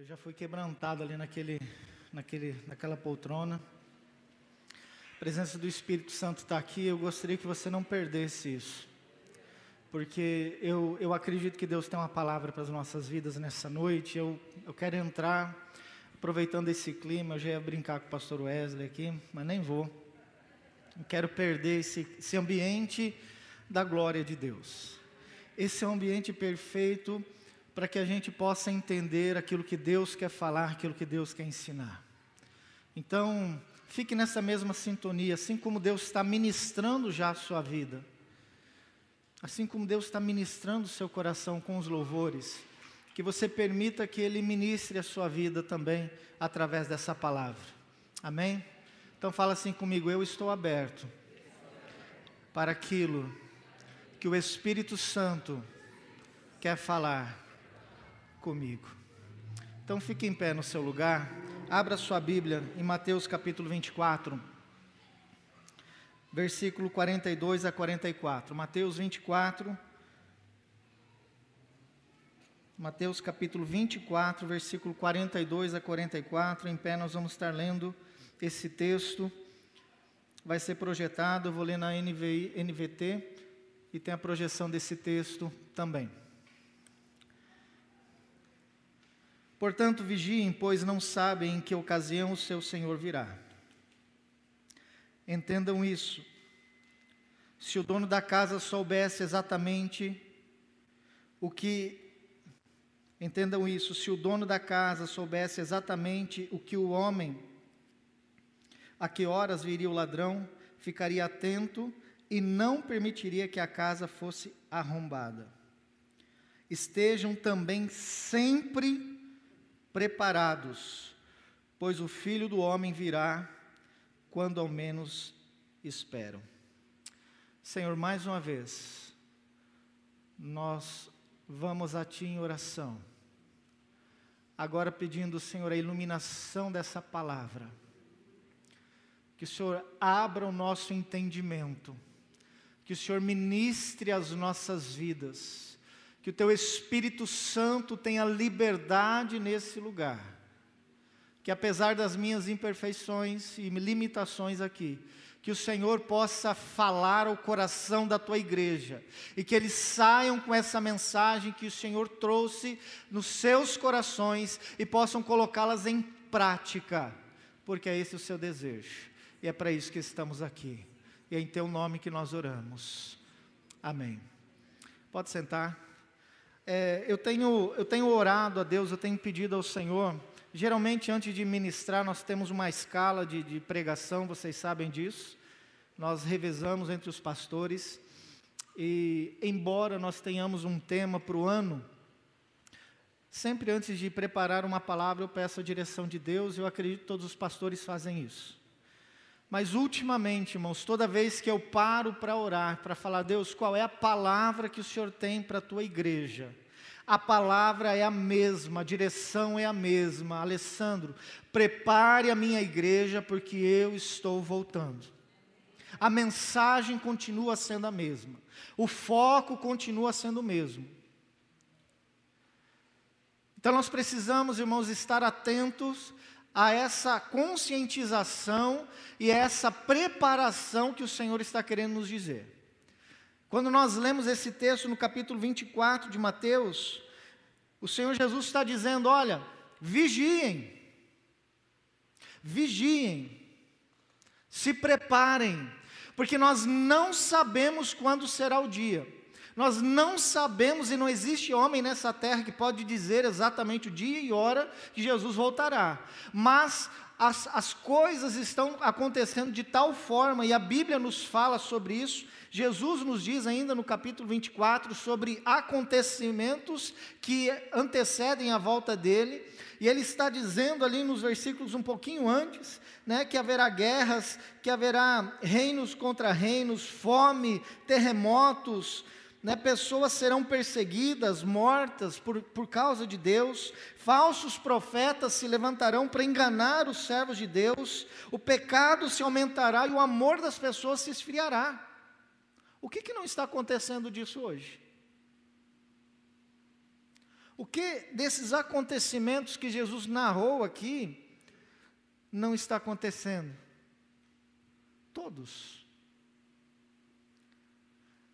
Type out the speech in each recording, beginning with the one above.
Eu já fui quebrantado ali naquele, naquele, naquela poltrona. A presença do Espírito Santo está aqui. Eu gostaria que você não perdesse isso, porque eu, eu acredito que Deus tem uma palavra para as nossas vidas nessa noite. Eu, eu quero entrar, aproveitando esse clima. Eu já ia brincar com o pastor Wesley aqui, mas nem vou. Não quero perder esse, esse ambiente da glória de Deus. Esse é um ambiente perfeito para que a gente possa entender aquilo que Deus quer falar, aquilo que Deus quer ensinar. Então, fique nessa mesma sintonia, assim como Deus está ministrando já a sua vida, assim como Deus está ministrando o seu coração com os louvores, que você permita que Ele ministre a sua vida também através dessa palavra. Amém? Então fala assim comigo, eu estou aberto para aquilo que o Espírito Santo quer falar comigo. Então fique em pé no seu lugar, abra sua Bíblia em Mateus capítulo 24, versículo 42 a 44. Mateus 24, Mateus capítulo 24, versículo 42 a 44. Em pé nós vamos estar lendo esse texto. Vai ser projetado, eu vou ler na NVI, NVT e tem a projeção desse texto também. Portanto, vigiem, pois não sabem em que ocasião o seu Senhor virá. Entendam isso. Se o dono da casa soubesse exatamente o que. Entendam isso. Se o dono da casa soubesse exatamente o que o homem, a que horas viria o ladrão, ficaria atento e não permitiria que a casa fosse arrombada. Estejam também sempre preparados, pois o filho do homem virá quando ao menos esperam. Senhor, mais uma vez, nós vamos a Ti em oração, agora pedindo, Senhor, a iluminação dessa palavra, que o Senhor abra o nosso entendimento, que o Senhor ministre as nossas vidas, que o teu Espírito Santo tenha liberdade nesse lugar. Que apesar das minhas imperfeições e limitações aqui, que o Senhor possa falar ao coração da tua igreja e que eles saiam com essa mensagem que o Senhor trouxe nos seus corações e possam colocá-las em prática, porque é esse o seu desejo e é para isso que estamos aqui. E é em teu nome que nós oramos. Amém. Pode sentar é, eu, tenho, eu tenho orado a Deus, eu tenho pedido ao Senhor. Geralmente, antes de ministrar, nós temos uma escala de, de pregação, vocês sabem disso. Nós revezamos entre os pastores. E, embora nós tenhamos um tema para o ano, sempre antes de preparar uma palavra, eu peço a direção de Deus. Eu acredito que todos os pastores fazem isso. Mas ultimamente, irmãos, toda vez que eu paro para orar, para falar, Deus, qual é a palavra que o Senhor tem para a tua igreja? A palavra é a mesma, a direção é a mesma. Alessandro, prepare a minha igreja porque eu estou voltando. A mensagem continua sendo a mesma. O foco continua sendo o mesmo. Então nós precisamos, irmãos, estar atentos a essa conscientização e a essa preparação que o Senhor está querendo nos dizer. Quando nós lemos esse texto no capítulo 24 de Mateus, o Senhor Jesus está dizendo: olha, vigiem, vigiem, se preparem, porque nós não sabemos quando será o dia. Nós não sabemos e não existe homem nessa terra que pode dizer exatamente o dia e hora que Jesus voltará. Mas as, as coisas estão acontecendo de tal forma, e a Bíblia nos fala sobre isso. Jesus nos diz ainda no capítulo 24 sobre acontecimentos que antecedem a volta dele, e ele está dizendo ali nos versículos um pouquinho antes, né, que haverá guerras, que haverá reinos contra reinos, fome, terremotos, né, pessoas serão perseguidas, mortas por, por causa de Deus, falsos profetas se levantarão para enganar os servos de Deus, o pecado se aumentará e o amor das pessoas se esfriará. O que, que não está acontecendo disso hoje? O que desses acontecimentos que Jesus narrou aqui não está acontecendo? Todos.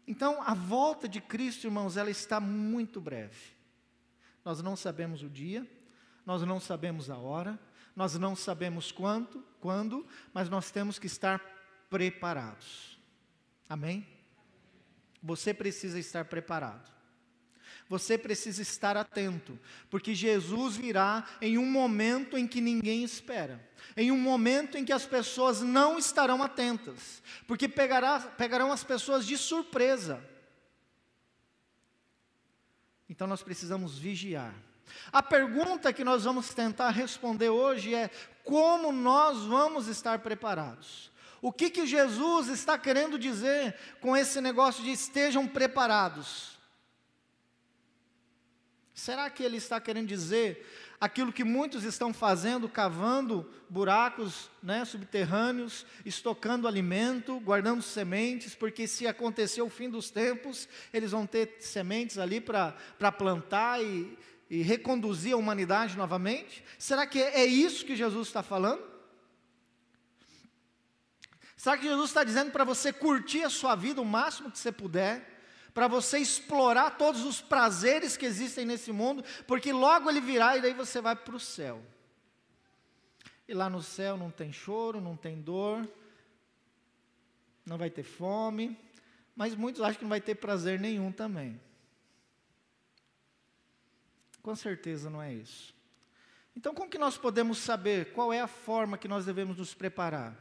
Então, a volta de Cristo, irmãos, ela está muito breve. Nós não sabemos o dia, nós não sabemos a hora, nós não sabemos quanto, quando, mas nós temos que estar preparados. Amém? Você precisa estar preparado. Você precisa estar atento, porque Jesus virá em um momento em que ninguém espera, em um momento em que as pessoas não estarão atentas, porque pegará, pegarão as pessoas de surpresa. Então nós precisamos vigiar. A pergunta que nós vamos tentar responder hoje é: como nós vamos estar preparados? O que, que Jesus está querendo dizer com esse negócio de estejam preparados? Será que ele está querendo dizer aquilo que muitos estão fazendo, cavando buracos né, subterrâneos, estocando alimento, guardando sementes, porque se acontecer o fim dos tempos, eles vão ter sementes ali para plantar e, e reconduzir a humanidade novamente? Será que é isso que Jesus está falando? Será que Jesus está dizendo para você curtir a sua vida o máximo que você puder? Para você explorar todos os prazeres que existem nesse mundo, porque logo ele virá e daí você vai para o céu. E lá no céu não tem choro, não tem dor, não vai ter fome, mas muitos acham que não vai ter prazer nenhum também. Com certeza não é isso. Então, como que nós podemos saber qual é a forma que nós devemos nos preparar?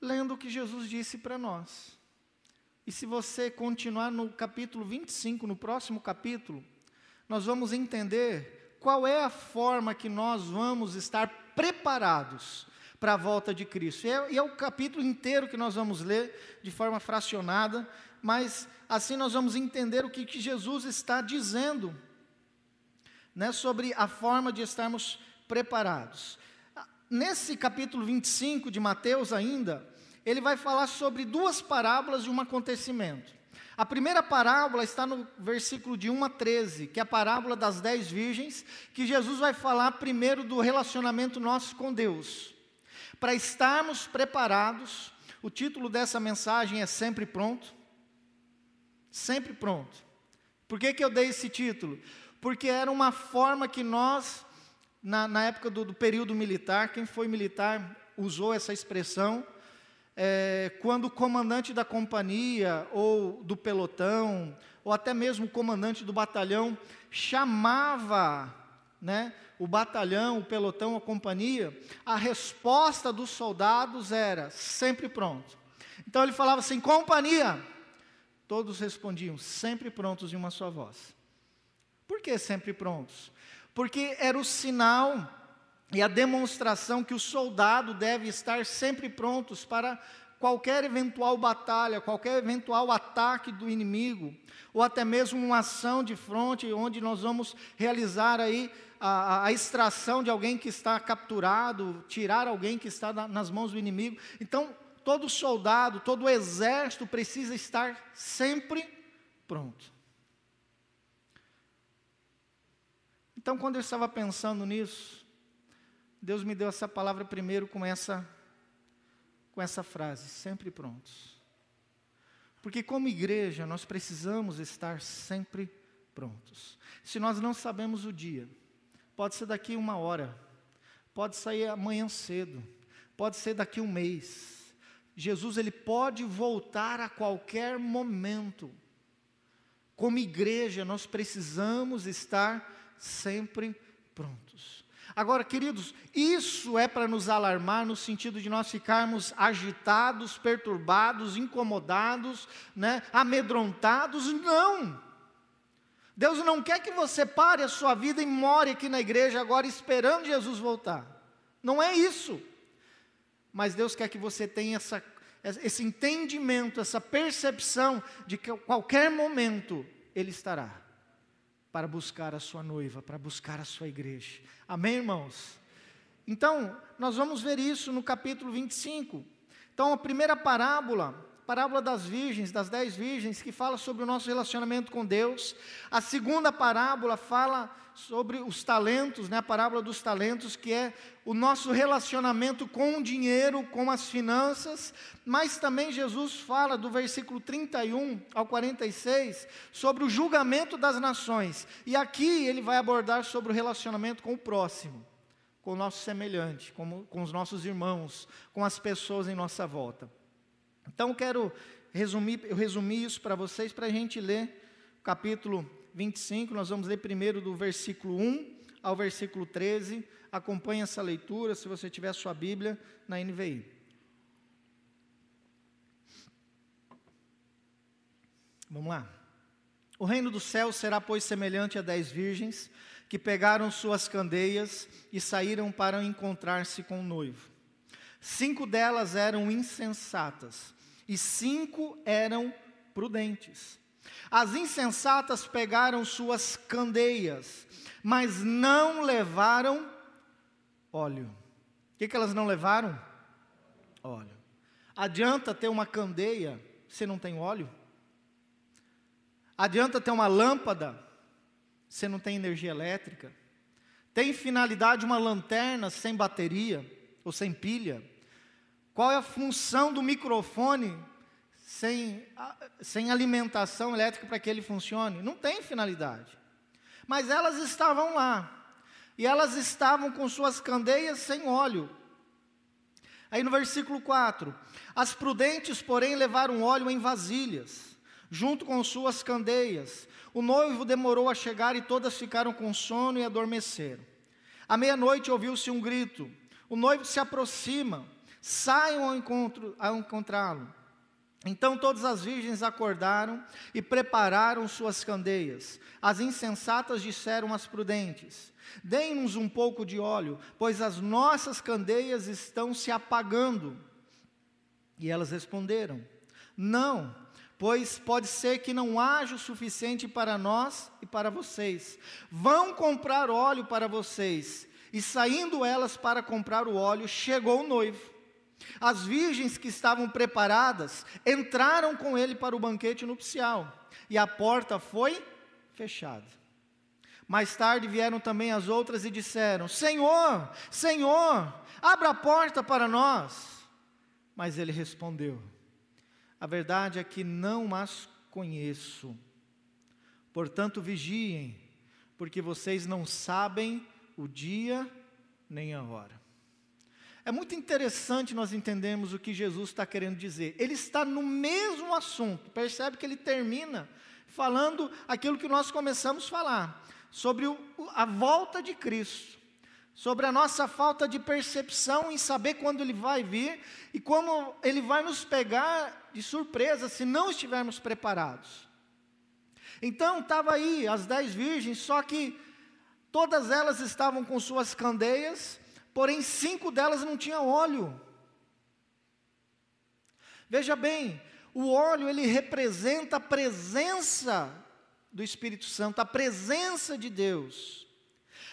Lendo o que Jesus disse para nós. E se você continuar no capítulo 25, no próximo capítulo, nós vamos entender qual é a forma que nós vamos estar preparados para a volta de Cristo. E é, e é, o capítulo inteiro que nós vamos ler de forma fracionada, mas assim nós vamos entender o que, que Jesus está dizendo né, sobre a forma de estarmos preparados. Nesse capítulo 25 de Mateus ainda, ele vai falar sobre duas parábolas de um acontecimento. A primeira parábola está no versículo de 1 a 13, que é a parábola das dez virgens, que Jesus vai falar primeiro do relacionamento nosso com Deus. Para estarmos preparados, o título dessa mensagem é Sempre Pronto. Sempre Pronto. Por que, que eu dei esse título? Porque era uma forma que nós, na, na época do, do período militar, quem foi militar usou essa expressão, é, quando o comandante da companhia, ou do pelotão, ou até mesmo o comandante do batalhão, chamava né, o batalhão, o pelotão, a companhia, a resposta dos soldados era sempre pronto. Então ele falava assim: companhia. Todos respondiam, sempre prontos em uma só voz. Por que sempre prontos? Porque era o sinal e a demonstração que o soldado deve estar sempre prontos para qualquer eventual batalha, qualquer eventual ataque do inimigo, ou até mesmo uma ação de fronte onde nós vamos realizar aí a, a extração de alguém que está capturado, tirar alguém que está na, nas mãos do inimigo. Então, todo soldado, todo exército precisa estar sempre pronto. Então, quando eu estava pensando nisso, Deus me deu essa palavra primeiro com essa com essa frase, sempre prontos. Porque como igreja nós precisamos estar sempre prontos. Se nós não sabemos o dia, pode ser daqui uma hora, pode sair amanhã cedo, pode ser daqui um mês. Jesus ele pode voltar a qualquer momento. Como igreja, nós precisamos estar sempre prontos. Agora, queridos, isso é para nos alarmar no sentido de nós ficarmos agitados, perturbados, incomodados, né, amedrontados? Não. Deus não quer que você pare a sua vida e more aqui na igreja agora esperando Jesus voltar. Não é isso. Mas Deus quer que você tenha essa, esse entendimento, essa percepção de que a qualquer momento Ele estará para buscar a sua noiva, para buscar a sua igreja. Amém, irmãos? Então, nós vamos ver isso no capítulo 25. Então, a primeira parábola parábola das virgens, das dez virgens, que fala sobre o nosso relacionamento com Deus. A segunda parábola fala sobre os talentos, né, a parábola dos talentos, que é o nosso relacionamento com o dinheiro, com as finanças, mas também Jesus fala do versículo 31 ao 46 sobre o julgamento das nações. E aqui ele vai abordar sobre o relacionamento com o próximo, com o nosso semelhante, com, com os nossos irmãos, com as pessoas em nossa volta. Então quero resumir, eu resumi isso para vocês para a gente ler o capítulo 25, nós vamos ler primeiro do versículo 1 ao versículo 13. Acompanhe essa leitura, se você tiver sua Bíblia, na NVI. Vamos lá. O reino do céu será, pois, semelhante a dez virgens que pegaram suas candeias e saíram para encontrar-se com o noivo. Cinco delas eram insensatas e cinco eram prudentes. As insensatas pegaram suas candeias, mas não levaram óleo. O que, que elas não levaram? Óleo. Adianta ter uma candeia se não tem óleo? Adianta ter uma lâmpada se não tem energia elétrica? Tem finalidade uma lanterna sem bateria ou sem pilha? Qual é a função do microfone sem, sem alimentação elétrica para que ele funcione? Não tem finalidade. Mas elas estavam lá. E elas estavam com suas candeias sem óleo. Aí no versículo 4: As prudentes, porém, levaram óleo em vasilhas, junto com suas candeias. O noivo demorou a chegar e todas ficaram com sono e adormeceram. À meia-noite ouviu-se um grito. O noivo se aproxima, saiam ao, encontro, ao encontrá-lo. Então todas as virgens acordaram e prepararam suas candeias. As insensatas disseram às prudentes: Deem-nos um pouco de óleo, pois as nossas candeias estão se apagando. E elas responderam: Não, pois pode ser que não haja o suficiente para nós e para vocês. Vão comprar óleo para vocês. E saindo elas para comprar o óleo, chegou o noivo. As virgens que estavam preparadas entraram com ele para o banquete nupcial, e a porta foi fechada. Mais tarde vieram também as outras e disseram: Senhor, Senhor, abra a porta para nós. Mas ele respondeu: A verdade é que não as conheço. Portanto, vigiem, porque vocês não sabem o dia nem a hora. É muito interessante nós entendermos o que Jesus está querendo dizer. Ele está no mesmo assunto, percebe que ele termina falando aquilo que nós começamos a falar, sobre o, a volta de Cristo, sobre a nossa falta de percepção em saber quando ele vai vir e como ele vai nos pegar de surpresa se não estivermos preparados. Então, estava aí as dez virgens, só que todas elas estavam com suas candeias porém cinco delas não tinham óleo. Veja bem, o óleo ele representa a presença do Espírito Santo, a presença de Deus.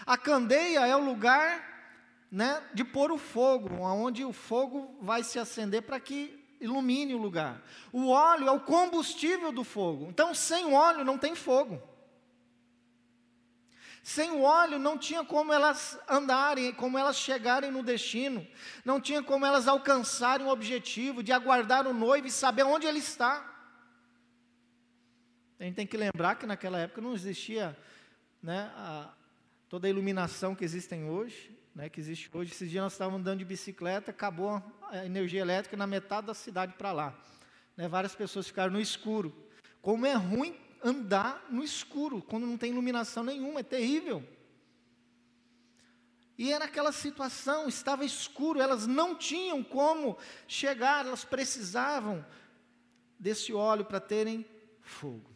A candeia é o lugar né, de pôr o fogo, onde o fogo vai se acender para que ilumine o lugar. O óleo é o combustível do fogo. Então, sem óleo não tem fogo. Sem o óleo não tinha como elas andarem, como elas chegarem no destino, não tinha como elas alcançarem o objetivo de aguardar o noivo e saber onde ele está. A gente tem que lembrar que naquela época não existia né, a, toda a iluminação que existem hoje, né, que existe hoje. Esses dias nós estávamos andando de bicicleta, acabou a energia elétrica na metade da cidade para lá. Né, várias pessoas ficaram no escuro. Como é ruim andar no escuro, quando não tem iluminação nenhuma, é terrível. E era aquela situação, estava escuro, elas não tinham como chegar, elas precisavam desse óleo para terem fogo.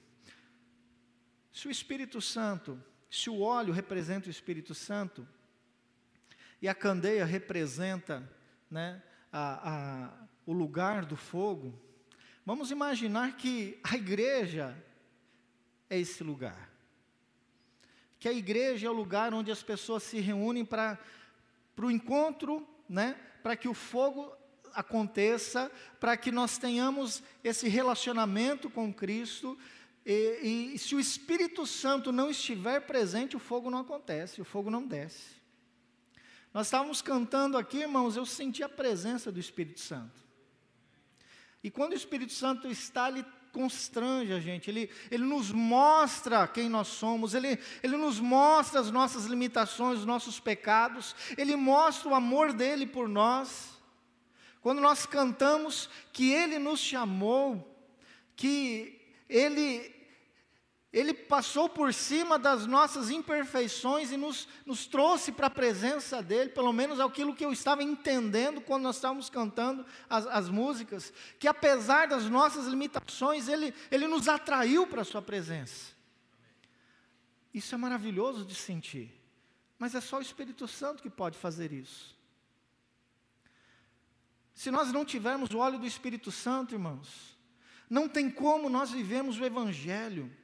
Se o Espírito Santo, se o óleo representa o Espírito Santo, e a candeia representa né, a, a, o lugar do fogo, vamos imaginar que a igreja é esse lugar. Que a igreja é o lugar onde as pessoas se reúnem para o encontro, né? para que o fogo aconteça, para que nós tenhamos esse relacionamento com Cristo. E, e se o Espírito Santo não estiver presente, o fogo não acontece, o fogo não desce. Nós estávamos cantando aqui, irmãos, eu senti a presença do Espírito Santo. E quando o Espírito Santo está, ele constrange a gente, ele, ele nos mostra quem nós somos, ele, ele nos mostra as nossas limitações, os nossos pecados, ele mostra o amor dele por nós. Quando nós cantamos que ele nos chamou, que ele ele passou por cima das nossas imperfeições e nos, nos trouxe para a presença dele, pelo menos aquilo que eu estava entendendo quando nós estávamos cantando as, as músicas, que apesar das nossas limitações, ele, ele nos atraiu para a sua presença. Isso é maravilhoso de sentir, mas é só o Espírito Santo que pode fazer isso. Se nós não tivermos o óleo do Espírito Santo, irmãos, não tem como nós vivemos o Evangelho.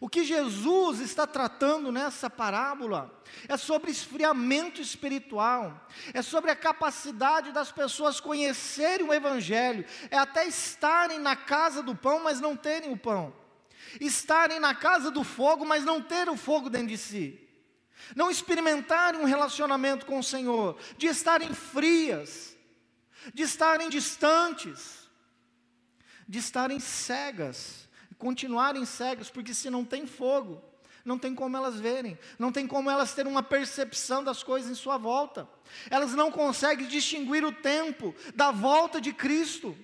O que Jesus está tratando nessa parábola é sobre esfriamento espiritual, é sobre a capacidade das pessoas conhecerem o Evangelho, é até estarem na casa do pão, mas não terem o pão, estarem na casa do fogo, mas não terem o fogo dentro de si, não experimentarem um relacionamento com o Senhor, de estarem frias, de estarem distantes, de estarem cegas continuarem cegas, porque se não tem fogo, não tem como elas verem, não tem como elas terem uma percepção das coisas em sua volta. Elas não conseguem distinguir o tempo da volta de Cristo.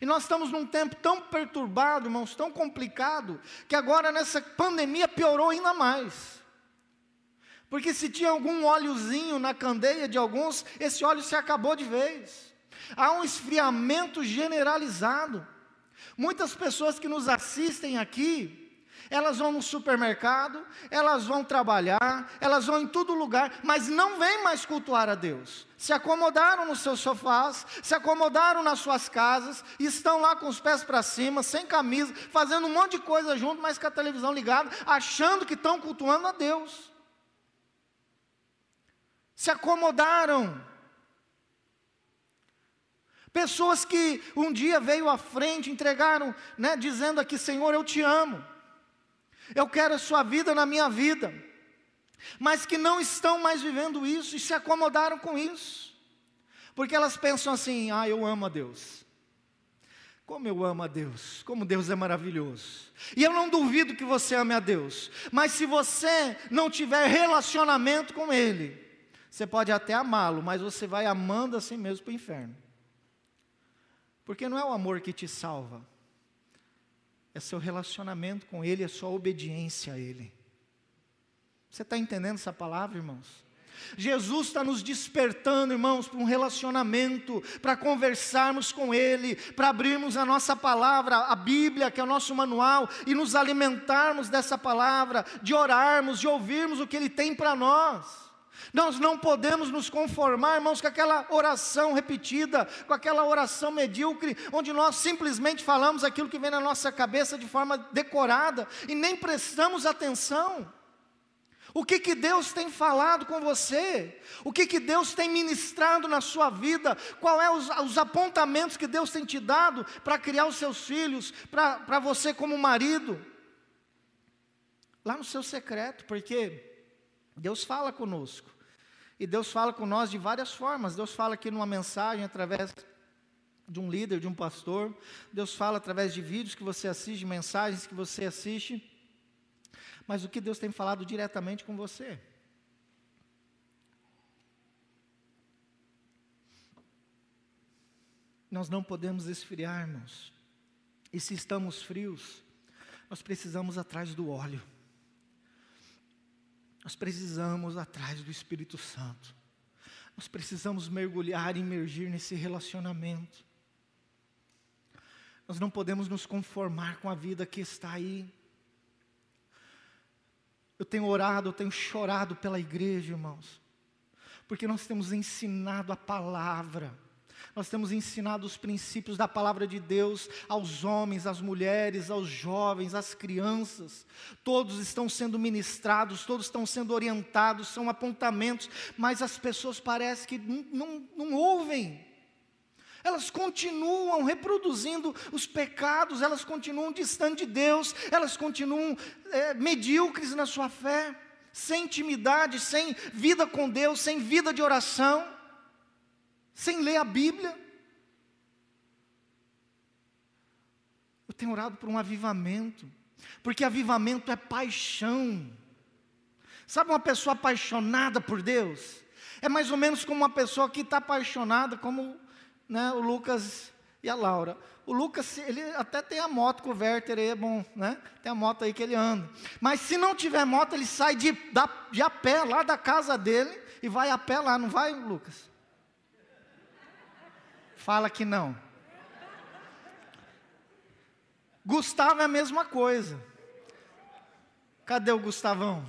E nós estamos num tempo tão perturbado, irmãos, tão complicado, que agora nessa pandemia piorou ainda mais. Porque se tinha algum óleozinho na candeia de alguns, esse óleo se acabou de vez. Há um esfriamento generalizado. Muitas pessoas que nos assistem aqui, elas vão no supermercado, elas vão trabalhar, elas vão em todo lugar, mas não vêm mais cultuar a Deus. Se acomodaram nos seus sofás, se acomodaram nas suas casas, estão lá com os pés para cima, sem camisa, fazendo um monte de coisa junto, mas com a televisão ligada, achando que estão cultuando a Deus. Se acomodaram Pessoas que um dia veio à frente, entregaram, né, dizendo aqui: Senhor, eu te amo, eu quero a Sua vida na minha vida, mas que não estão mais vivendo isso e se acomodaram com isso, porque elas pensam assim: ah, eu amo a Deus. Como eu amo a Deus, como Deus é maravilhoso. E eu não duvido que você ame a Deus, mas se você não tiver relacionamento com Ele, você pode até amá-lo, mas você vai amando assim mesmo para o inferno. Porque não é o amor que te salva, é seu relacionamento com Ele, é sua obediência a Ele. Você está entendendo essa palavra, irmãos? Jesus está nos despertando, irmãos, para um relacionamento, para conversarmos com Ele, para abrirmos a nossa palavra, a Bíblia, que é o nosso manual, e nos alimentarmos dessa palavra, de orarmos, de ouvirmos o que Ele tem para nós. Nós não podemos nos conformar, irmãos, com aquela oração repetida, com aquela oração medíocre, onde nós simplesmente falamos aquilo que vem na nossa cabeça de forma decorada e nem prestamos atenção. O que, que Deus tem falado com você? O que, que Deus tem ministrado na sua vida? Qual é os, os apontamentos que Deus tem te dado para criar os seus filhos, para você como marido? Lá no seu secreto, porque Deus fala conosco. E Deus fala com nós de várias formas. Deus fala aqui numa mensagem através de um líder, de um pastor. Deus fala através de vídeos que você assiste, mensagens que você assiste. Mas o que Deus tem falado diretamente com você? Nós não podemos esfriar, irmãos. E se estamos frios, nós precisamos atrás do óleo. Nós precisamos atrás do Espírito Santo. Nós precisamos mergulhar e emergir nesse relacionamento. Nós não podemos nos conformar com a vida que está aí. Eu tenho orado, eu tenho chorado pela igreja, irmãos, porque nós temos ensinado a palavra, Nós temos ensinado os princípios da palavra de Deus aos homens, às mulheres, aos jovens, às crianças. Todos estão sendo ministrados, todos estão sendo orientados, são apontamentos, mas as pessoas parecem que não, não, não ouvem. Elas continuam reproduzindo os pecados, elas continuam distante de Deus, elas continuam é, medíocres na sua fé, sem intimidade, sem vida com Deus, sem vida de oração sem ler a Bíblia. Eu tenho orado por um avivamento, porque avivamento é paixão. Sabe uma pessoa apaixonada por Deus? É mais ou menos como uma pessoa que está apaixonada, como né, o Lucas e a Laura. O Lucas, ele até tem a moto com o Werther, aí é bom, né? Tem a moto aí que ele anda. Mas se não tiver moto, ele sai de, de a pé lá da casa dele e vai a pé lá, não vai, Lucas? Fala que não. Gustavo é a mesma coisa. Cadê o Gustavão?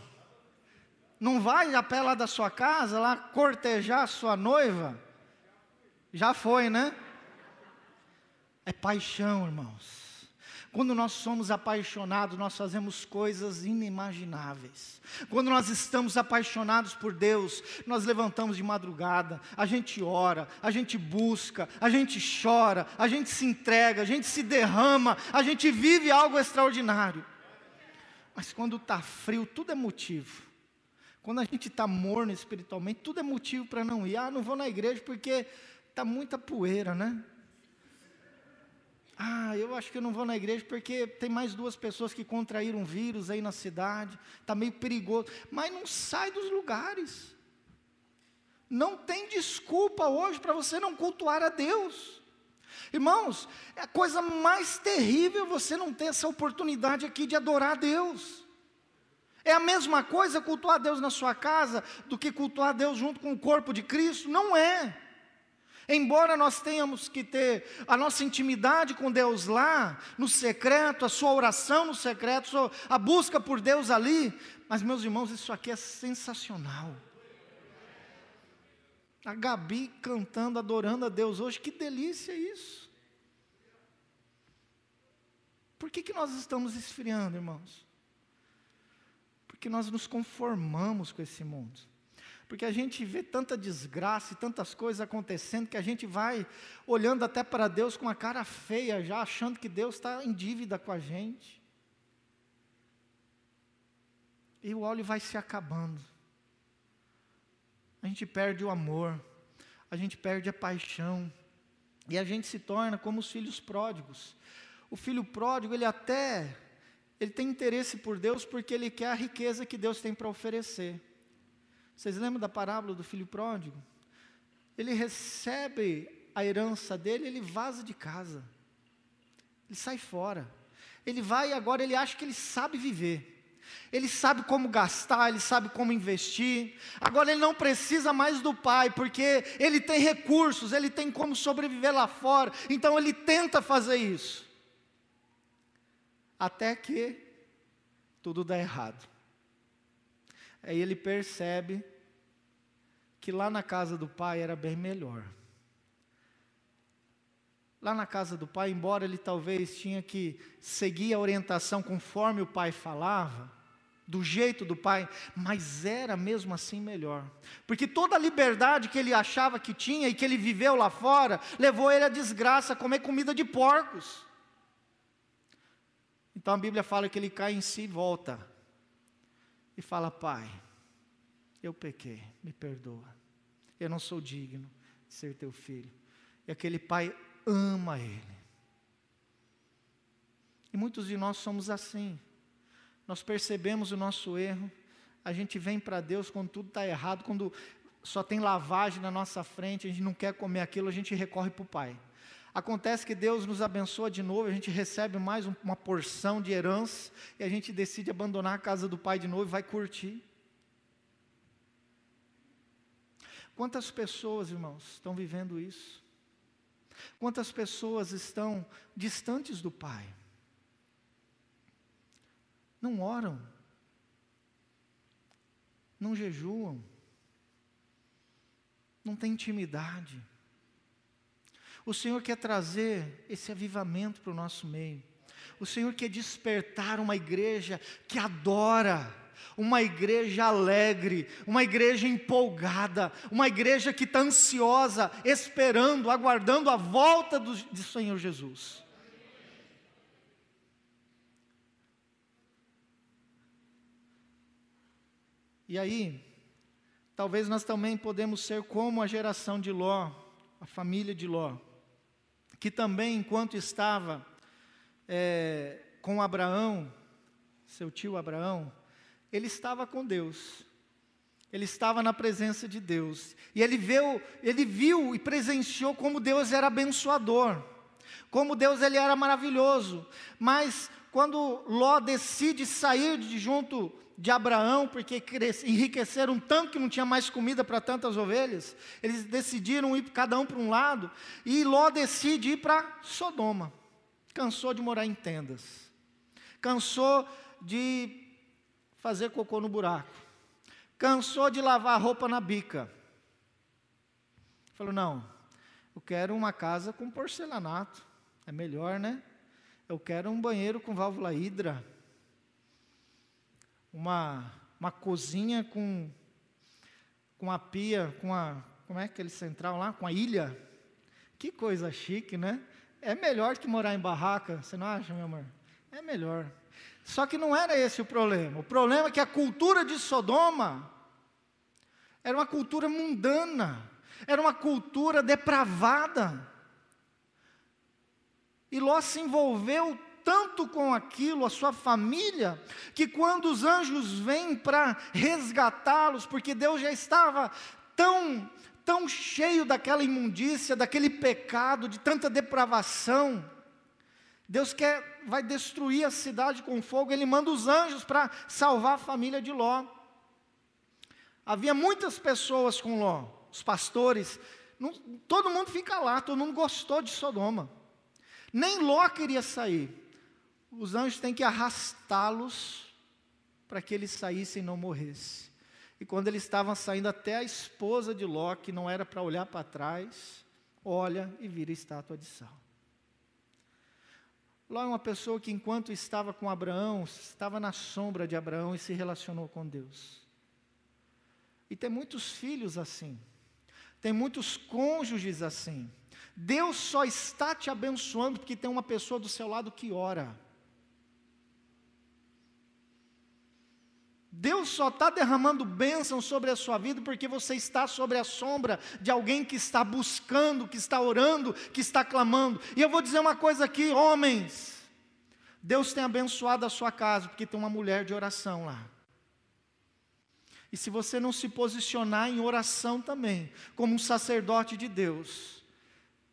Não vai a pé lá da sua casa, lá cortejar a sua noiva? Já foi, né? É paixão, irmãos. Quando nós somos apaixonados, nós fazemos coisas inimagináveis. Quando nós estamos apaixonados por Deus, nós levantamos de madrugada, a gente ora, a gente busca, a gente chora, a gente se entrega, a gente se derrama, a gente vive algo extraordinário. Mas quando está frio, tudo é motivo. Quando a gente está morno espiritualmente, tudo é motivo para não ir. Ah, não vou na igreja porque está muita poeira, né? Ah, eu acho que eu não vou na igreja porque tem mais duas pessoas que contraíram vírus aí na cidade, está meio perigoso. Mas não sai dos lugares. Não tem desculpa hoje para você não cultuar a Deus. Irmãos, é a coisa mais terrível você não ter essa oportunidade aqui de adorar a Deus. É a mesma coisa cultuar a Deus na sua casa do que cultuar a Deus junto com o corpo de Cristo? Não é. Embora nós tenhamos que ter a nossa intimidade com Deus lá, no secreto, a sua oração no secreto, a busca por Deus ali, mas meus irmãos, isso aqui é sensacional. A Gabi cantando, adorando a Deus hoje, que delícia isso. Por que, que nós estamos esfriando, irmãos? Porque nós nos conformamos com esse mundo. Porque a gente vê tanta desgraça e tantas coisas acontecendo que a gente vai olhando até para Deus com a cara feia, já achando que Deus está em dívida com a gente. E o óleo vai se acabando. A gente perde o amor, a gente perde a paixão, e a gente se torna como os filhos pródigos. O filho pródigo, ele até ele tem interesse por Deus porque ele quer a riqueza que Deus tem para oferecer. Vocês lembram da parábola do filho pródigo? Ele recebe a herança dele, ele vaza de casa. Ele sai fora. Ele vai e agora ele acha que ele sabe viver. Ele sabe como gastar, ele sabe como investir. Agora ele não precisa mais do pai, porque ele tem recursos, ele tem como sobreviver lá fora. Então ele tenta fazer isso. Até que tudo dá errado. Aí ele percebe que lá na casa do pai era bem melhor. Lá na casa do pai, embora ele talvez tinha que seguir a orientação conforme o pai falava, do jeito do pai, mas era mesmo assim melhor. Porque toda a liberdade que ele achava que tinha e que ele viveu lá fora, levou ele à desgraça a comer comida de porcos. Então a Bíblia fala que ele cai em si e volta e fala: Pai, eu pequei, me perdoa. Eu não sou digno de ser teu filho. E aquele pai ama ele. E muitos de nós somos assim. Nós percebemos o nosso erro, a gente vem para Deus quando tudo está errado, quando só tem lavagem na nossa frente, a gente não quer comer aquilo, a gente recorre para o Pai. Acontece que Deus nos abençoa de novo, a gente recebe mais uma porção de herança e a gente decide abandonar a casa do Pai de novo e vai curtir. Quantas pessoas, irmãos, estão vivendo isso? Quantas pessoas estão distantes do Pai? Não oram, não jejuam, não têm intimidade O Senhor quer trazer esse avivamento para o nosso meio. O Senhor quer despertar uma igreja que adora, uma igreja alegre, uma igreja empolgada, uma igreja que está ansiosa, esperando, aguardando a volta do, do Senhor Jesus. E aí, talvez nós também podemos ser como a geração de Ló, a família de Ló, que também, enquanto estava é, com Abraão, seu tio Abraão, ele estava com Deus. Ele estava na presença de Deus. E ele viu, ele viu e presenciou como Deus era abençoador. Como Deus ele era maravilhoso. Mas quando Ló decide sair de junto de Abraão, porque enriqueceram tanto que não tinha mais comida para tantas ovelhas, eles decidiram ir cada um para um lado, e Ló decide ir para Sodoma. Cansou de morar em tendas, cansou de fazer cocô no buraco, cansou de lavar roupa na bica. Falou: não, eu quero uma casa com porcelanato, é melhor, né? Eu quero um banheiro com válvula hidra uma, uma cozinha com, com a pia, com a, como é aquele central lá, com a ilha. Que coisa chique, né? É melhor que morar em barraca, você não acha, meu amor? É melhor. Só que não era esse o problema. O problema é que a cultura de Sodoma era uma cultura mundana, era uma cultura depravada. E Ló se envolveu tanto com aquilo, a sua família, que quando os anjos vêm para resgatá-los, porque Deus já estava tão, tão cheio daquela imundícia, daquele pecado, de tanta depravação, Deus quer, vai destruir a cidade com fogo, ele manda os anjos para salvar a família de Ló. Havia muitas pessoas com Ló, os pastores, não, todo mundo fica lá, todo mundo gostou de Sodoma. Nem Ló queria sair os anjos têm que arrastá-los para que eles saíssem e não morressem. E quando eles estavam saindo, até a esposa de Ló, que não era para olhar para trás, olha e vira estátua de sal. Ló é uma pessoa que, enquanto estava com Abraão, estava na sombra de Abraão e se relacionou com Deus. E tem muitos filhos assim, tem muitos cônjuges assim. Deus só está te abençoando porque tem uma pessoa do seu lado que ora. Deus só está derramando bênção sobre a sua vida porque você está sobre a sombra de alguém que está buscando, que está orando, que está clamando. E eu vou dizer uma coisa aqui, homens. Deus tem abençoado a sua casa porque tem uma mulher de oração lá. E se você não se posicionar em oração também, como um sacerdote de Deus,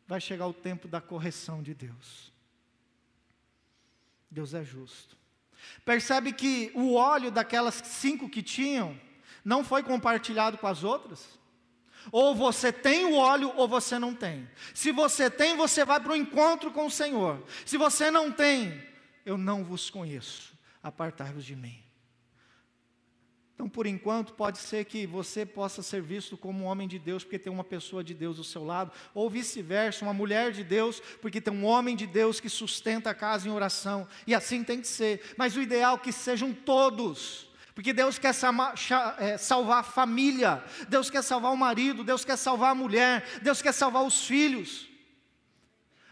vai chegar o tempo da correção de Deus. Deus é justo. Percebe que o óleo daquelas cinco que tinham não foi compartilhado com as outras? Ou você tem o óleo ou você não tem. Se você tem, você vai para o encontro com o Senhor. Se você não tem, eu não vos conheço. Apartai-vos de mim. Então, por enquanto, pode ser que você possa ser visto como um homem de Deus, porque tem uma pessoa de Deus do seu lado, ou vice-versa, uma mulher de Deus, porque tem um homem de Deus que sustenta a casa em oração, e assim tem que ser. Mas o ideal é que sejam todos, porque Deus quer é, salvar a família, Deus quer salvar o marido, Deus quer salvar a mulher, Deus quer salvar os filhos.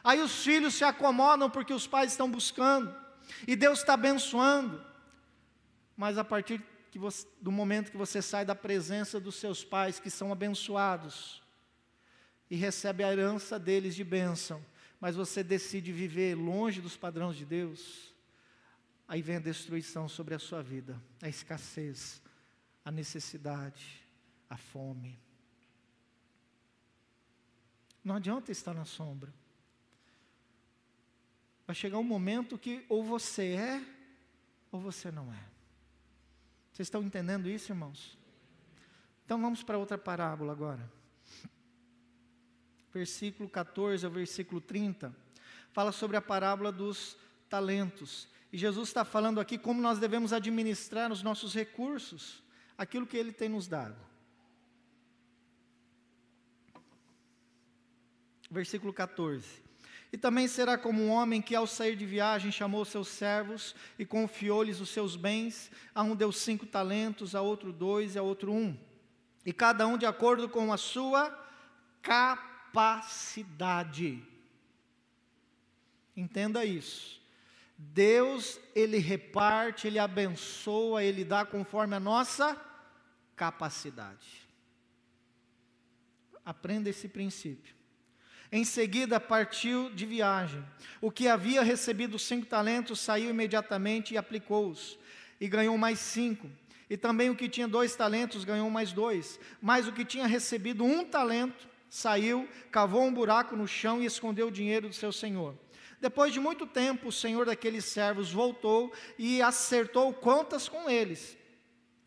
Aí os filhos se acomodam porque os pais estão buscando, e Deus está abençoando, mas a partir que você, do momento que você sai da presença dos seus pais, que são abençoados, e recebe a herança deles de bênção, mas você decide viver longe dos padrões de Deus, aí vem a destruição sobre a sua vida, a escassez, a necessidade, a fome. Não adianta estar na sombra. Vai chegar um momento que ou você é ou você não é. Vocês estão entendendo isso, irmãos? Então vamos para outra parábola agora. Versículo 14 ao versículo 30 fala sobre a parábola dos talentos. E Jesus está falando aqui como nós devemos administrar os nossos recursos, aquilo que Ele tem nos dado. Versículo 14. E também será como um homem que, ao sair de viagem, chamou seus servos e confiou-lhes os seus bens. A um deu cinco talentos, a outro dois e a outro um. E cada um de acordo com a sua capacidade. Entenda isso. Deus, Ele reparte, Ele abençoa, Ele dá conforme a nossa capacidade. Aprenda esse princípio. Em seguida partiu de viagem. O que havia recebido cinco talentos saiu imediatamente e aplicou-os, e ganhou mais cinco. E também o que tinha dois talentos ganhou mais dois. Mas o que tinha recebido um talento saiu, cavou um buraco no chão e escondeu o dinheiro do seu senhor. Depois de muito tempo, o senhor daqueles servos voltou e acertou contas com eles.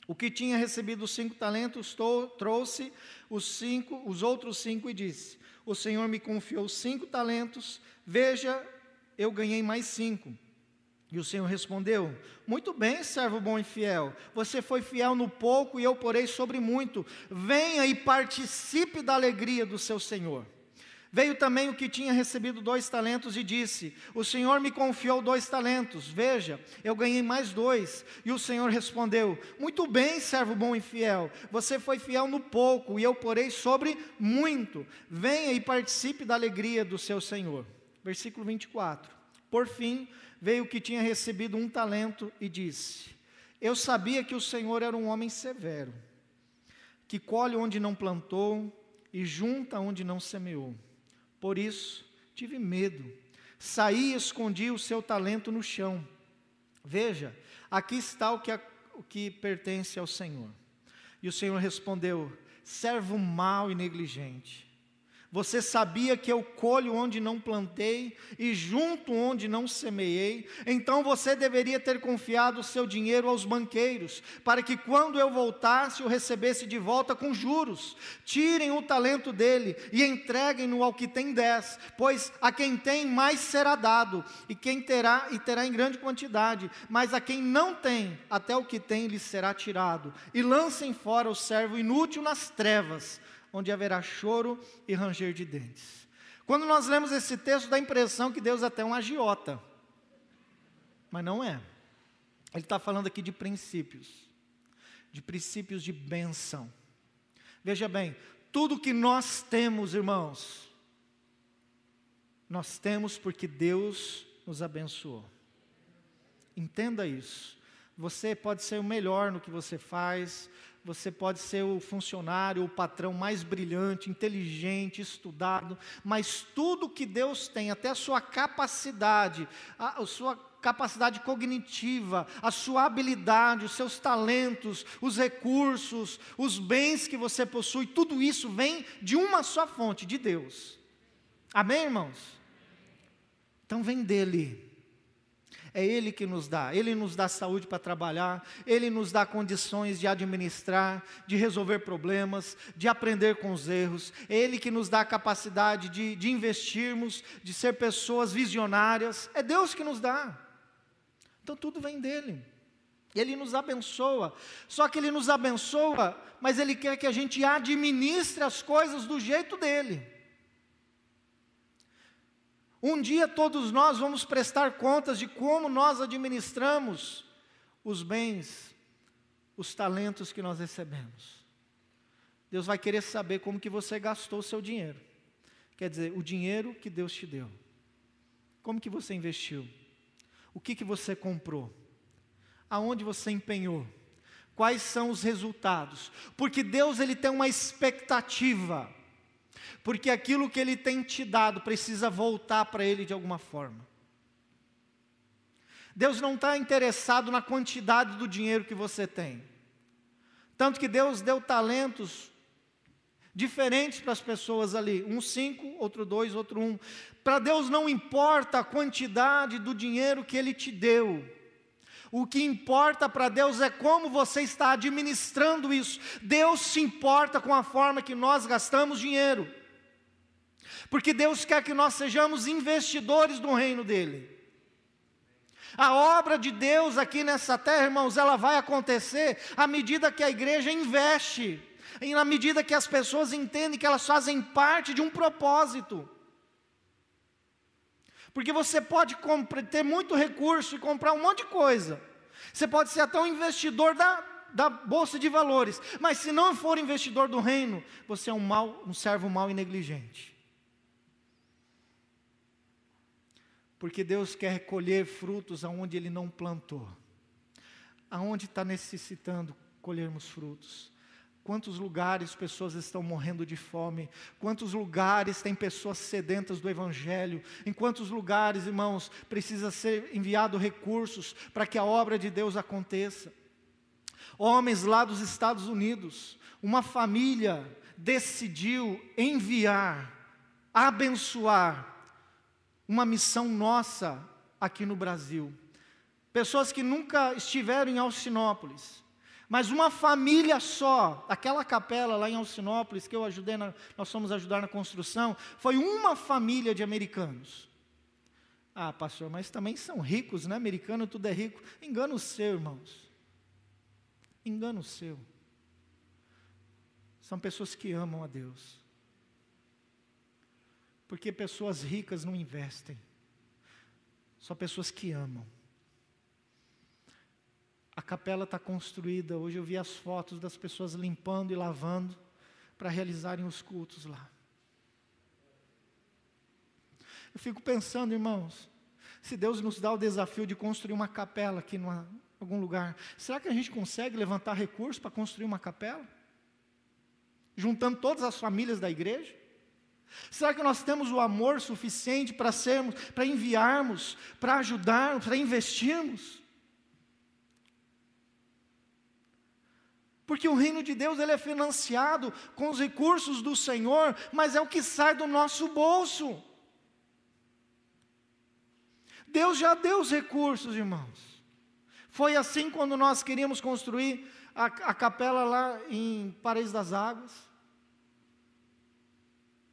O que tinha recebido os cinco talentos trouxe os cinco, os outros cinco e disse: o Senhor me confiou cinco talentos, veja, eu ganhei mais cinco. E o Senhor respondeu: Muito bem, servo bom e fiel. Você foi fiel no pouco e eu porei sobre muito. Venha e participe da alegria do seu Senhor. Veio também o que tinha recebido dois talentos e disse: O Senhor me confiou dois talentos, veja, eu ganhei mais dois. E o Senhor respondeu: Muito bem, servo bom e fiel, você foi fiel no pouco, e eu porei sobre muito. Venha e participe da alegria do seu Senhor. Versículo 24. Por fim, veio o que tinha recebido um talento e disse: Eu sabia que o Senhor era um homem severo, que colhe onde não plantou e junta onde não semeou. Por isso, tive medo. Saí e escondi o seu talento no chão. Veja, aqui está o que, a, o que pertence ao Senhor. E o Senhor respondeu: servo mau e negligente. Você sabia que eu colho onde não plantei e junto onde não semeei? Então você deveria ter confiado o seu dinheiro aos banqueiros, para que quando eu voltasse o recebesse de volta com juros. Tirem o talento dele e entreguem-no ao que tem dez, pois a quem tem mais será dado, e quem terá e terá em grande quantidade, mas a quem não tem, até o que tem lhe será tirado. E lancem fora o servo inútil nas trevas onde haverá choro e ranger de dentes. Quando nós lemos esse texto, dá a impressão que Deus é até um agiota, mas não é. Ele está falando aqui de princípios, de princípios de benção. Veja bem, tudo que nós temos, irmãos, nós temos porque Deus nos abençoou. Entenda isso. Você pode ser o melhor no que você faz, você pode ser o funcionário, o patrão mais brilhante, inteligente, estudado, mas tudo que Deus tem, até a sua capacidade, a, a sua capacidade cognitiva, a sua habilidade, os seus talentos, os recursos, os bens que você possui, tudo isso vem de uma só fonte, de Deus. Amém, irmãos? Então vem dele. É Ele que nos dá. Ele nos dá saúde para trabalhar, Ele nos dá condições de administrar, de resolver problemas, de aprender com os erros. É Ele que nos dá a capacidade de, de investirmos, de ser pessoas visionárias. É Deus que nos dá. Então tudo vem dele. Ele nos abençoa. Só que Ele nos abençoa, mas Ele quer que a gente administre as coisas do jeito dele. Um dia todos nós vamos prestar contas de como nós administramos os bens, os talentos que nós recebemos. Deus vai querer saber como que você gastou o seu dinheiro. Quer dizer, o dinheiro que Deus te deu. Como que você investiu? O que que você comprou? Aonde você empenhou? Quais são os resultados? Porque Deus ele tem uma expectativa porque aquilo que Ele tem te dado precisa voltar para Ele de alguma forma. Deus não está interessado na quantidade do dinheiro que você tem. Tanto que Deus deu talentos diferentes para as pessoas ali. Um cinco, outro dois, outro um. Para Deus não importa a quantidade do dinheiro que Ele te deu. O que importa para Deus é como você está administrando isso. Deus se importa com a forma que nós gastamos dinheiro porque Deus quer que nós sejamos investidores no reino dEle. A obra de Deus aqui nessa terra, irmãos, ela vai acontecer à medida que a igreja investe, e na medida que as pessoas entendem que elas fazem parte de um propósito. Porque você pode ter muito recurso e comprar um monte de coisa. Você pode ser até um investidor da, da bolsa de valores, mas se não for investidor do reino, você é um mal, um servo mau e negligente. Porque Deus quer colher frutos aonde Ele não plantou. Aonde está necessitando colhermos frutos? Quantos lugares pessoas estão morrendo de fome? Quantos lugares tem pessoas sedentas do Evangelho? Em quantos lugares, irmãos, precisa ser enviado recursos para que a obra de Deus aconteça? Homens lá dos Estados Unidos, uma família decidiu enviar, abençoar uma missão nossa aqui no Brasil. Pessoas que nunca estiveram em Alcinópolis mas uma família só, aquela capela lá em Alcinópolis, que eu ajudei, na, nós fomos ajudar na construção, foi uma família de americanos. Ah, pastor, mas também são ricos, né? Americano tudo é rico. Engano seu, irmãos. Engano seu. São pessoas que amam a Deus. Porque pessoas ricas não investem. Só pessoas que amam. A capela está construída. Hoje eu vi as fotos das pessoas limpando e lavando para realizarem os cultos lá. Eu fico pensando, irmãos, se Deus nos dá o desafio de construir uma capela aqui em algum lugar, será que a gente consegue levantar recursos para construir uma capela? Juntando todas as famílias da igreja? Será que nós temos o amor suficiente para sermos, para enviarmos, para ajudarmos, para investirmos? Porque o reino de Deus ele é financiado com os recursos do Senhor, mas é o que sai do nosso bolso. Deus já deu os recursos, irmãos. Foi assim quando nós queríamos construir a, a capela lá em Paredes das Águas.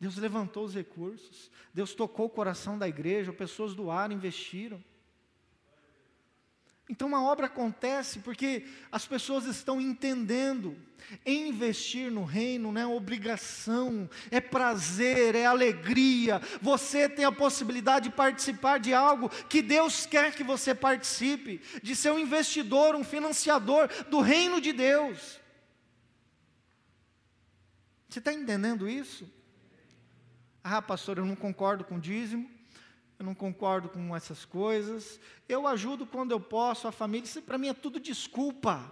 Deus levantou os recursos, Deus tocou o coração da igreja, pessoas doaram, investiram. Então a obra acontece porque as pessoas estão entendendo. Investir no reino não é obrigação, é prazer, é alegria. Você tem a possibilidade de participar de algo que Deus quer que você participe, de ser um investidor, um financiador do reino de Deus. Você está entendendo isso? Ah, pastor, eu não concordo com dízimo eu não concordo com essas coisas, eu ajudo quando eu posso, a família, isso para mim é tudo desculpa,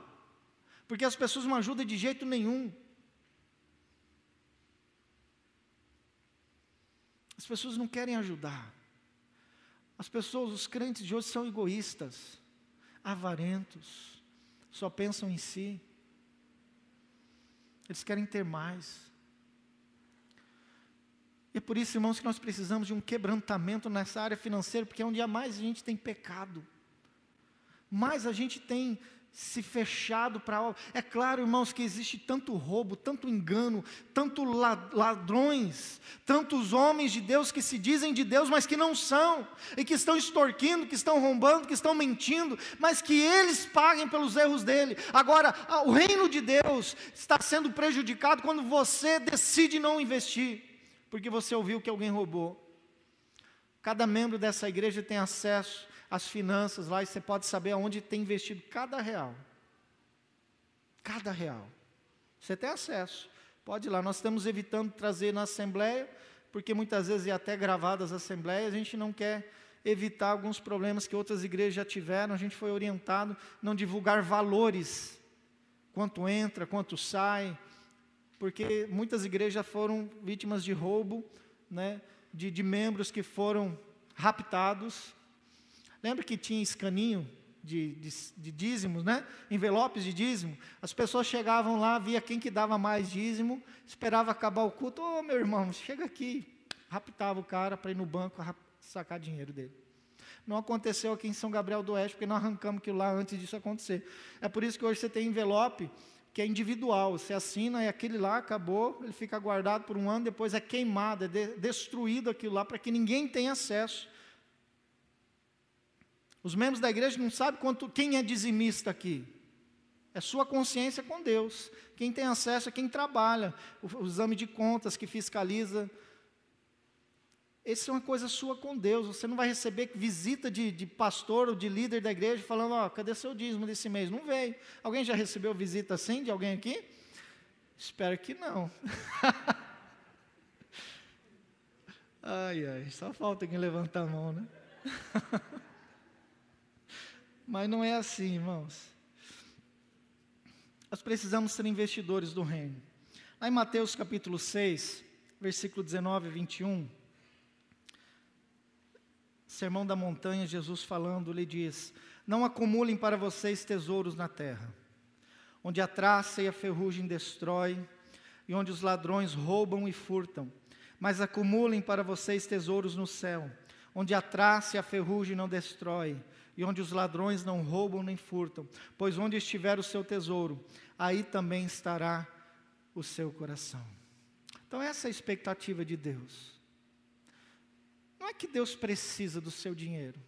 porque as pessoas não ajudam de jeito nenhum. As pessoas não querem ajudar. As pessoas, os crentes de hoje são egoístas, avarentos, só pensam em si. Eles querem ter mais. E é por isso, irmãos, que nós precisamos de um quebrantamento nessa área financeira, porque é onde mais a gente tem pecado, mais a gente tem se fechado para algo. É claro, irmãos, que existe tanto roubo, tanto engano, tanto ladrões, tantos homens de Deus que se dizem de Deus, mas que não são, e que estão extorquindo, que estão roubando, que estão mentindo, mas que eles paguem pelos erros dele. Agora, o reino de Deus está sendo prejudicado quando você decide não investir porque você ouviu que alguém roubou. Cada membro dessa igreja tem acesso às finanças lá e você pode saber aonde tem investido cada real. Cada real. Você tem acesso. Pode ir lá. Nós estamos evitando trazer na assembleia, porque muitas vezes é até gravadas as assembleias, a gente não quer evitar alguns problemas que outras igrejas já tiveram. A gente foi orientado não divulgar valores, quanto entra, quanto sai, porque muitas igrejas foram vítimas de roubo, né, de, de membros que foram raptados. Lembra que tinha escaninho de, de, de, dízimos, né? envelopes de dízimo? As pessoas chegavam lá, via quem que dava mais dízimo, esperava acabar o culto, ô oh, meu irmão, chega aqui, raptava o cara para ir no banco sacar dinheiro dele. Não aconteceu aqui em São Gabriel do Oeste, porque nós arrancamos aquilo lá antes disso acontecer. É por isso que hoje você tem envelope que é individual. Você assina e aquele lá acabou, ele fica guardado por um ano, depois é queimado, é de, destruído aquilo lá para que ninguém tenha acesso. Os membros da igreja não sabem quanto, quem é dizimista aqui. É sua consciência com Deus. Quem tem acesso é quem trabalha, o, o exame de contas que fiscaliza. Isso é uma coisa sua com Deus. Você não vai receber visita de, de pastor ou de líder da igreja falando: Ó, oh, cadê seu dízimo desse mês? Não veio. Alguém já recebeu visita assim de alguém aqui? Espero que não. ai, ai, só falta quem levantar a mão, né? Mas não é assim, irmãos. Nós precisamos ser investidores do reino. Lá em Mateus capítulo 6, versículo 19 e 21, Sermão da Montanha, Jesus falando, lhe diz: Não acumulem para vocês tesouros na terra, onde a traça e a ferrugem destrói, e onde os ladrões roubam e furtam, mas acumulem para vocês tesouros no céu, onde a traça e a ferrugem não destrói, e onde os ladrões não roubam nem furtam, pois onde estiver o seu tesouro, aí também estará o seu coração. Então, essa é a expectativa de Deus. Não é que Deus precisa do seu dinheiro,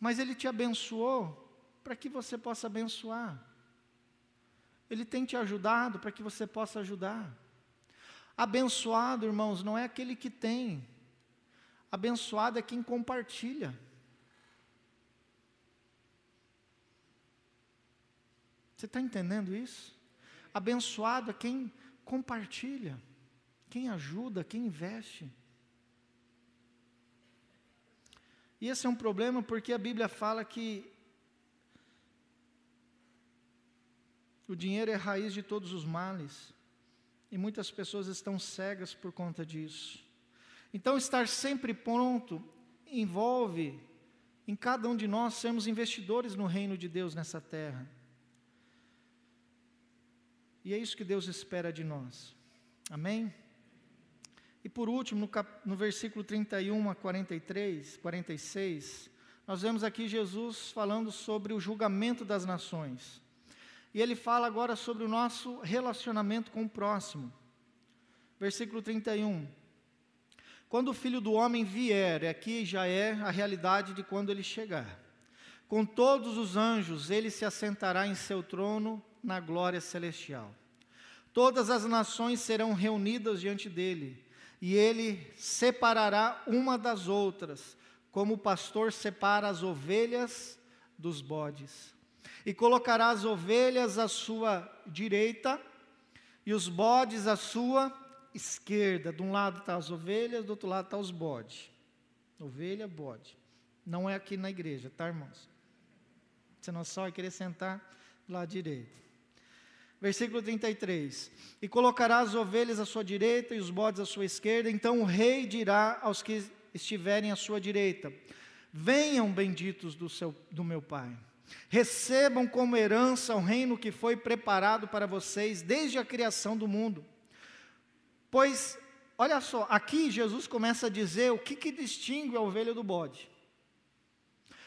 mas Ele te abençoou para que você possa abençoar. Ele tem te ajudado para que você possa ajudar. Abençoado, irmãos, não é aquele que tem, abençoado é quem compartilha. Você está entendendo isso? Abençoado é quem compartilha, quem ajuda, quem investe. E esse é um problema porque a Bíblia fala que o dinheiro é a raiz de todos os males. E muitas pessoas estão cegas por conta disso. Então, estar sempre pronto envolve em cada um de nós sermos investidores no reino de Deus nessa terra. E é isso que Deus espera de nós. Amém? E por último, no, cap, no versículo 31 a 43, 46, nós vemos aqui Jesus falando sobre o julgamento das nações. E ele fala agora sobre o nosso relacionamento com o próximo. Versículo 31. Quando o filho do homem vier, aqui já é a realidade de quando ele chegar. Com todos os anjos, ele se assentará em seu trono na glória celestial. Todas as nações serão reunidas diante dele e ele separará uma das outras, como o pastor separa as ovelhas dos bodes. E colocará as ovelhas à sua direita e os bodes à sua esquerda. De um lado estão tá as ovelhas, do outro lado estão tá os bodes. Ovelha, bode. Não é aqui na igreja, tá, irmãos? Você não só vai querer sentar lado direito. Versículo 33: E colocará as ovelhas à sua direita e os bodes à sua esquerda, então o rei dirá aos que estiverem à sua direita: Venham benditos do, seu, do meu Pai, recebam como herança o reino que foi preparado para vocês desde a criação do mundo. Pois, olha só, aqui Jesus começa a dizer o que, que distingue a ovelha do bode.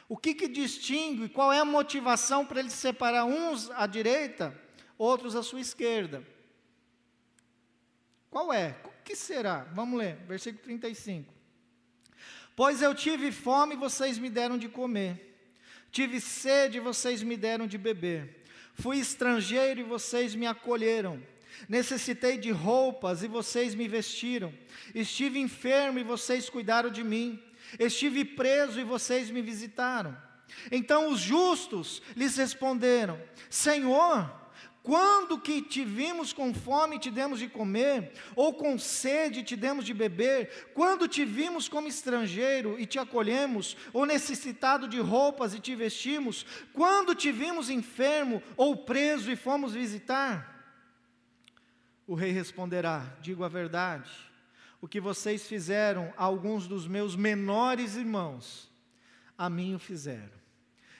O que, que distingue, qual é a motivação para ele separar uns à direita outros à sua esquerda. Qual é? O que será? Vamos ler, versículo 35. Pois eu tive fome e vocês me deram de comer, tive sede e vocês me deram de beber, fui estrangeiro e vocês me acolheram, necessitei de roupas e vocês me vestiram, estive enfermo e vocês cuidaram de mim, estive preso e vocês me visitaram. Então os justos lhes responderam: Senhor, quando que te vimos com fome te demos de comer, ou com sede te demos de beber? Quando te vimos como estrangeiro e te acolhemos, ou necessitado de roupas e te vestimos? Quando te vimos enfermo ou preso e fomos visitar? O rei responderá: Digo a verdade, o que vocês fizeram a alguns dos meus menores irmãos, a mim o fizeram.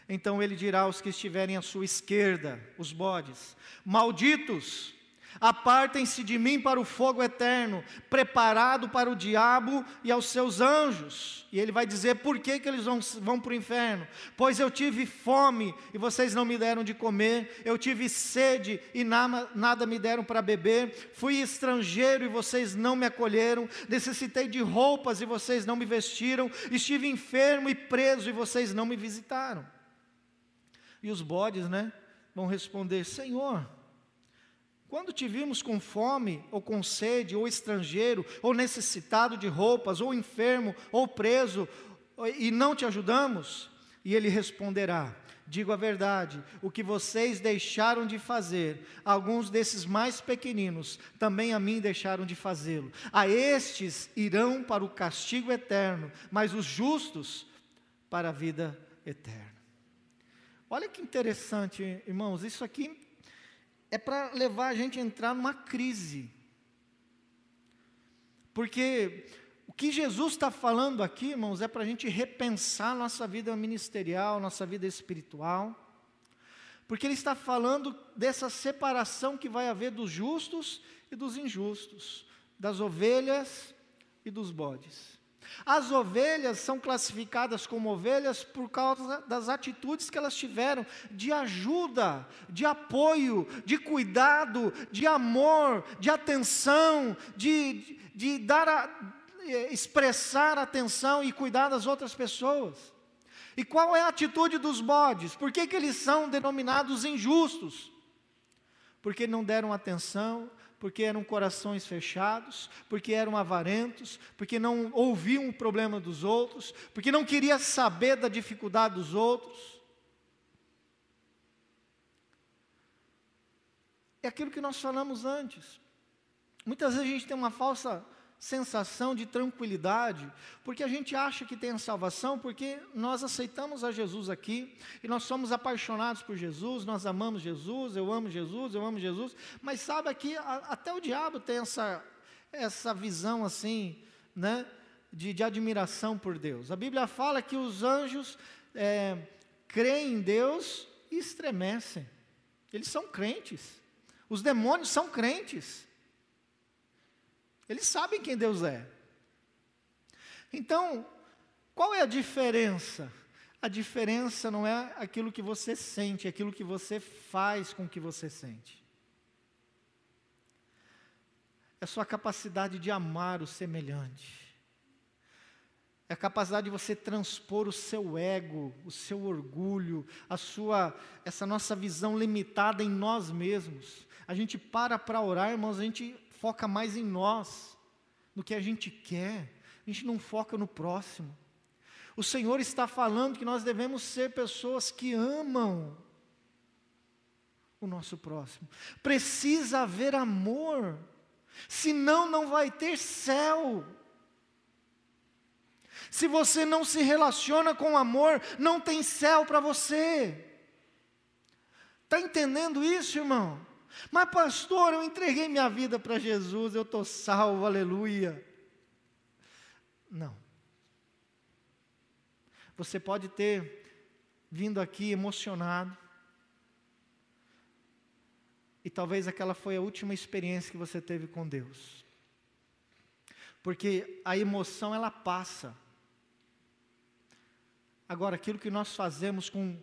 Então ele dirá aos que estiverem à sua esquerda, os bodes: Malditos, apartem-se de mim para o fogo eterno, preparado para o diabo e aos seus anjos. E ele vai dizer por que, que eles vão, vão para o inferno: Pois eu tive fome e vocês não me deram de comer, eu tive sede e nada, nada me deram para beber, fui estrangeiro e vocês não me acolheram, necessitei de roupas e vocês não me vestiram, estive enfermo e preso e vocês não me visitaram. E os bodes, né, vão responder: Senhor, Quando te vimos com fome, ou com sede, ou estrangeiro, ou necessitado de roupas, ou enfermo, ou preso, e não te ajudamos? E ele responderá: Digo a verdade, o que vocês deixaram de fazer, alguns desses mais pequeninos também a mim deixaram de fazê-lo. A estes irão para o castigo eterno, mas os justos para a vida eterna. Olha que interessante, irmãos, isso aqui é para levar a gente a entrar numa crise. Porque o que Jesus está falando aqui, irmãos, é para a gente repensar nossa vida ministerial, nossa vida espiritual. Porque Ele está falando dessa separação que vai haver dos justos e dos injustos, das ovelhas e dos bodes. As ovelhas são classificadas como ovelhas por causa das atitudes que elas tiveram de ajuda, de apoio, de cuidado, de amor, de atenção, de, de dar a, eh, expressar atenção e cuidar das outras pessoas. E qual é a atitude dos bodes? Por que, que eles são denominados injustos? Porque não deram atenção, porque eram corações fechados, porque eram avarentos, porque não ouviam o problema dos outros, porque não queria saber da dificuldade dos outros. É aquilo que nós falamos antes. Muitas vezes a gente tem uma falsa sensação de tranquilidade, porque a gente acha que tem a salvação, porque nós aceitamos a Jesus aqui, e nós somos apaixonados por Jesus, nós amamos Jesus, eu amo Jesus, eu amo Jesus, mas sabe que até o diabo tem essa, essa visão assim, né, de, de admiração por Deus. A Bíblia fala que os anjos é, creem em Deus e estremecem, eles são crentes, os demônios são crentes, eles sabem quem Deus é. Então, qual é a diferença? A diferença não é aquilo que você sente, é aquilo que você faz com o que você sente. É a sua capacidade de amar o semelhante. É a capacidade de você transpor o seu ego, o seu orgulho, a sua essa nossa visão limitada em nós mesmos. A gente para para orar, irmãos, a gente foca mais em nós, no que a gente quer, a gente não foca no próximo. O Senhor está falando que nós devemos ser pessoas que amam o nosso próximo. Precisa haver amor, senão não vai ter céu. Se você não se relaciona com amor, não tem céu para você. Está entendendo isso, irmão? Mas, pastor, eu entreguei minha vida para Jesus, eu estou salvo, aleluia. Não. Você pode ter vindo aqui emocionado, e talvez aquela foi a última experiência que você teve com Deus. Porque a emoção ela passa. Agora, aquilo que nós fazemos com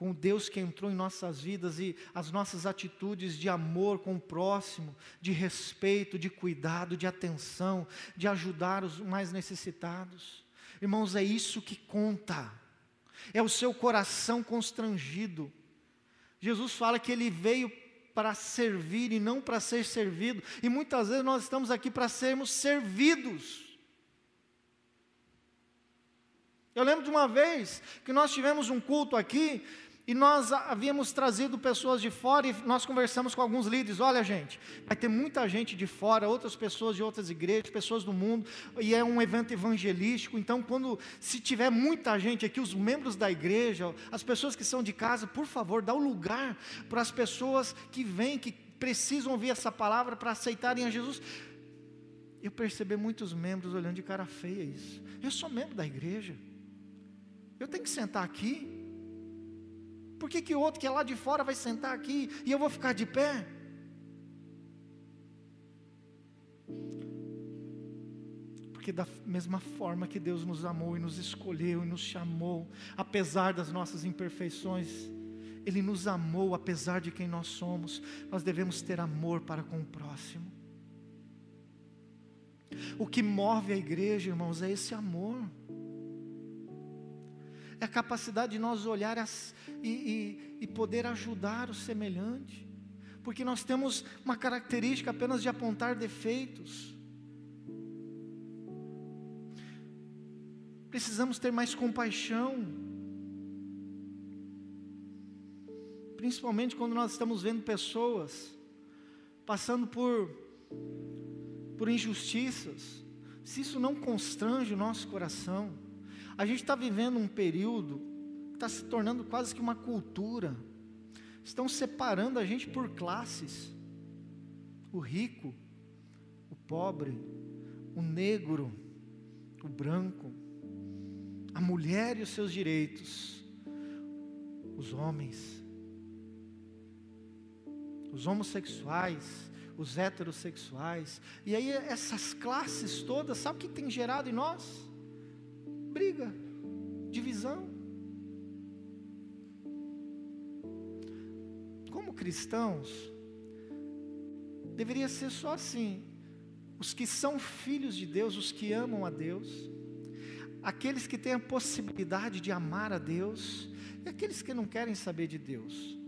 com Deus que entrou em nossas vidas e as nossas atitudes de amor com o próximo, de respeito, de cuidado, de atenção, de ajudar os mais necessitados. Irmãos, é isso que conta, é o seu coração constrangido. Jesus fala que ele veio para servir e não para ser servido, e muitas vezes nós estamos aqui para sermos servidos. Eu lembro de uma vez que nós tivemos um culto aqui e nós havíamos trazido pessoas de fora e nós conversamos com alguns líderes. Olha, gente, vai ter muita gente de fora, outras pessoas de outras igrejas, pessoas do mundo, e é um evento evangelístico. Então, quando se tiver muita gente aqui, os membros da igreja, as pessoas que são de casa, por favor, dá o um lugar para as pessoas que vêm, que precisam ouvir essa palavra para aceitarem a Jesus. Eu percebi muitos membros olhando de cara feia isso. Eu sou membro da igreja. Eu tenho que sentar aqui. Por que, que o outro que é lá de fora vai sentar aqui e eu vou ficar de pé? Porque da mesma forma que Deus nos amou e nos escolheu e nos chamou, apesar das nossas imperfeições, Ele nos amou apesar de quem nós somos, nós devemos ter amor para com o próximo. O que move a igreja, irmãos, é esse amor é a capacidade de nós olhar as, e, e, e poder ajudar o semelhante. porque nós temos uma característica apenas de apontar defeitos. Precisamos ter mais compaixão, principalmente quando nós estamos vendo pessoas passando por, por injustiças, se isso não constrange o nosso coração, a gente está vivendo um período que está se tornando quase que uma cultura, estão separando a gente por classes, o rico, o pobre, o negro, o branco, a mulher e os seus direitos, os homens, os homossexuais, os heterossexuais, e aí essas classes todas, sabe o que tem gerado em nós? Briga, divisão. Como cristãos, deveria ser só assim: os que são filhos de Deus, os que amam a Deus, aqueles que têm a possibilidade de amar a Deus, e aqueles que não querem saber de Deus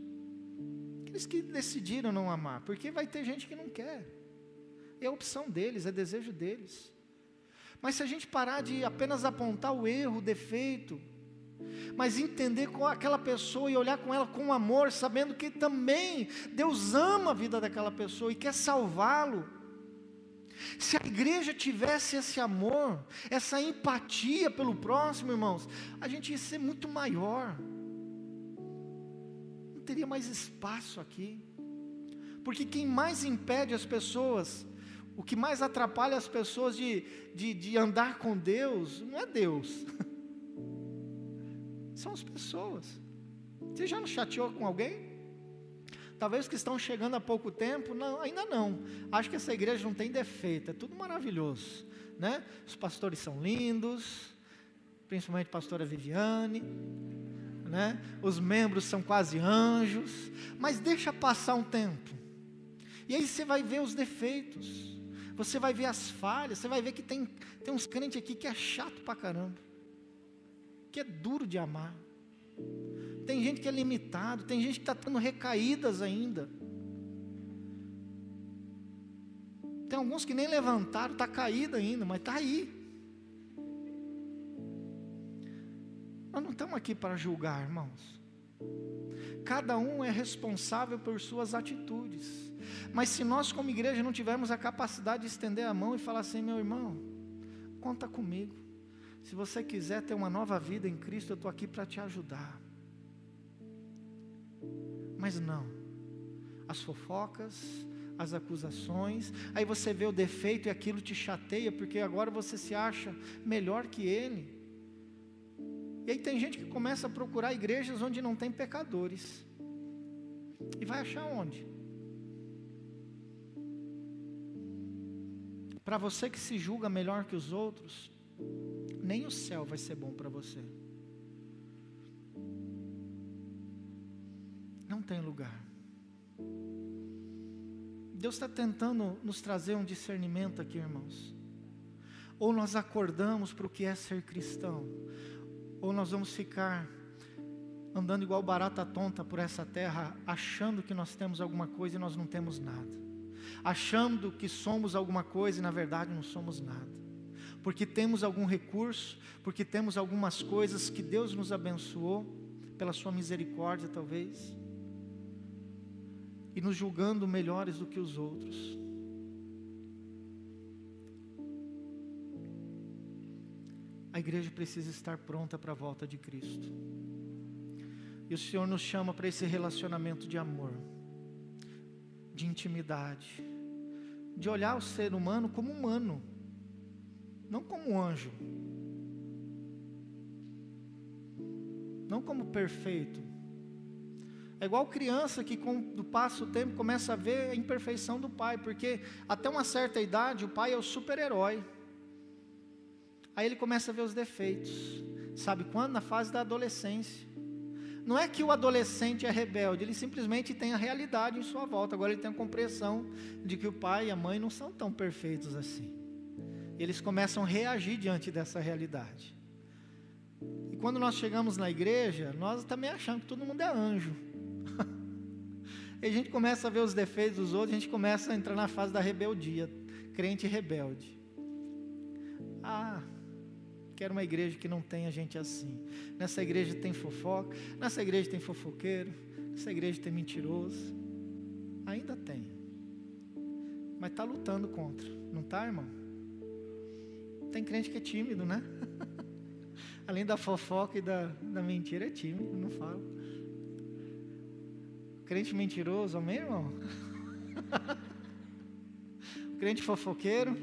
aqueles que decidiram não amar, porque vai ter gente que não quer. É opção deles, é desejo deles. Mas se a gente parar de apenas apontar o erro, o defeito, mas entender com aquela pessoa e olhar com ela com amor, sabendo que também Deus ama a vida daquela pessoa e quer salvá-lo. Se a igreja tivesse esse amor, essa empatia pelo próximo, irmãos, a gente ia ser muito maior não teria mais espaço aqui. Porque quem mais impede as pessoas, o que mais atrapalha as pessoas de, de, de andar com Deus, não é Deus, são as pessoas. Você já não chateou com alguém? Talvez que estão chegando há pouco tempo, não, ainda não. Acho que essa igreja não tem defeito, é tudo maravilhoso, né? Os pastores são lindos, principalmente a pastora Viviane, né? Os membros são quase anjos, mas deixa passar um tempo. E aí você vai ver os defeitos. Você vai ver as falhas, você vai ver que tem, tem uns crentes aqui que é chato pra caramba. Que é duro de amar. Tem gente que é limitado, tem gente que está tendo recaídas ainda. Tem alguns que nem levantaram, está caído ainda, mas está aí. Nós não estamos aqui para julgar, irmãos. Cada um é responsável por suas atitudes. Mas se nós, como igreja, não tivermos a capacidade de estender a mão e falar assim: meu irmão, conta comigo. Se você quiser ter uma nova vida em Cristo, eu estou aqui para te ajudar. Mas não, as fofocas, as acusações, aí você vê o defeito e aquilo te chateia, porque agora você se acha melhor que ele. E aí tem gente que começa a procurar igrejas onde não tem pecadores. E vai achar onde? Para você que se julga melhor que os outros, nem o céu vai ser bom para você. Não tem lugar. Deus está tentando nos trazer um discernimento aqui, irmãos. Ou nós acordamos para o que é ser cristão, ou nós vamos ficar andando igual barata tonta por essa terra, achando que nós temos alguma coisa e nós não temos nada, achando que somos alguma coisa e na verdade não somos nada, porque temos algum recurso, porque temos algumas coisas que Deus nos abençoou, pela Sua misericórdia talvez, e nos julgando melhores do que os outros. A igreja precisa estar pronta para a volta de Cristo. E o Senhor nos chama para esse relacionamento de amor, de intimidade, de olhar o ser humano como humano, não como anjo, não como perfeito. É igual criança que, com o passo do tempo, começa a ver a imperfeição do pai, porque até uma certa idade o pai é o super-herói. Aí ele começa a ver os defeitos. Sabe quando? Na fase da adolescência. Não é que o adolescente é rebelde, ele simplesmente tem a realidade em sua volta. Agora ele tem a compreensão de que o pai e a mãe não são tão perfeitos assim. Eles começam a reagir diante dessa realidade. E quando nós chegamos na igreja, nós também achamos que todo mundo é anjo. E a gente começa a ver os defeitos dos outros, a gente começa a entrar na fase da rebeldia, crente rebelde. Ah, quero uma igreja que não tenha gente assim. Nessa igreja tem fofoca, nessa igreja tem fofoqueiro, nessa igreja tem mentiroso. Ainda tem. Mas está lutando contra, não está, irmão? Tem crente que é tímido, né? Além da fofoca e da, da mentira, é tímido, não fala. Crente mentiroso, amém, irmão? crente fofoqueiro.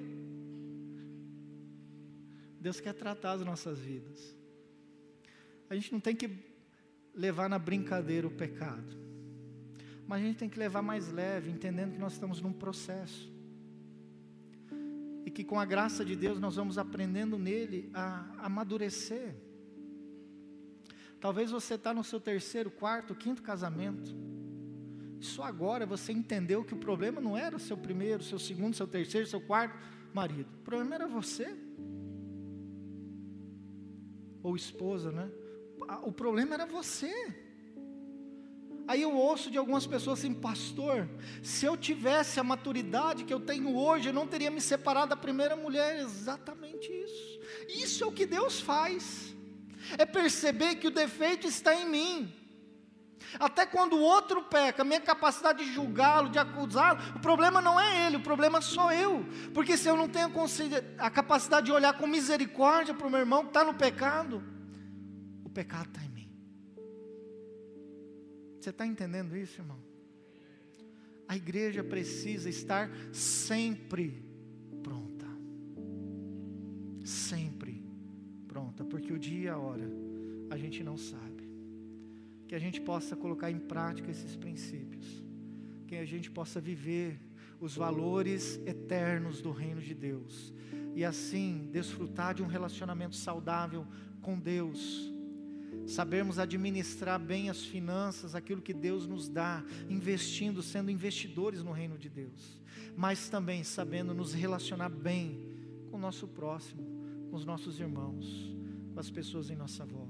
Deus quer tratar as nossas vidas. A gente não tem que levar na brincadeira o pecado, mas a gente tem que levar mais leve, entendendo que nós estamos num processo. E que com a graça de Deus nós vamos aprendendo nele a amadurecer. Talvez você está no seu terceiro, quarto, quinto casamento. Só agora você entendeu que o problema não era o seu primeiro, seu segundo, seu terceiro, seu quarto marido. O problema era você. Ou esposa, né? O problema era você. Aí eu ouço de algumas pessoas assim, pastor, se eu tivesse a maturidade que eu tenho hoje, eu não teria me separado da primeira mulher. Exatamente isso. Isso é o que Deus faz. É perceber que o defeito está em mim. Até quando o outro peca, minha capacidade de julgá-lo, de acusá-lo, o problema não é ele, o problema sou eu. Porque se eu não tenho a capacidade de olhar com misericórdia para o meu irmão que está no pecado, o pecado está em mim. Você está entendendo isso, irmão? A igreja precisa estar sempre pronta. Sempre pronta, porque o dia e a hora a gente não sabe que a gente possa colocar em prática esses princípios, que a gente possa viver os valores eternos do reino de Deus e assim desfrutar de um relacionamento saudável com Deus. Sabermos administrar bem as finanças, aquilo que Deus nos dá, investindo, sendo investidores no reino de Deus, mas também sabendo nos relacionar bem com o nosso próximo, com os nossos irmãos, com as pessoas em nossa volta.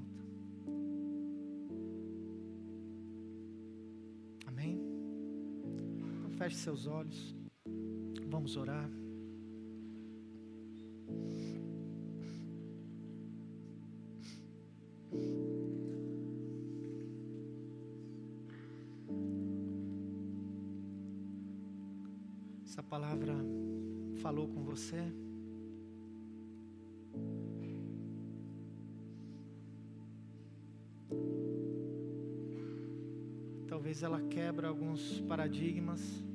Feche seus olhos. Vamos orar. Essa palavra falou com você. Talvez ela quebra alguns paradigmas.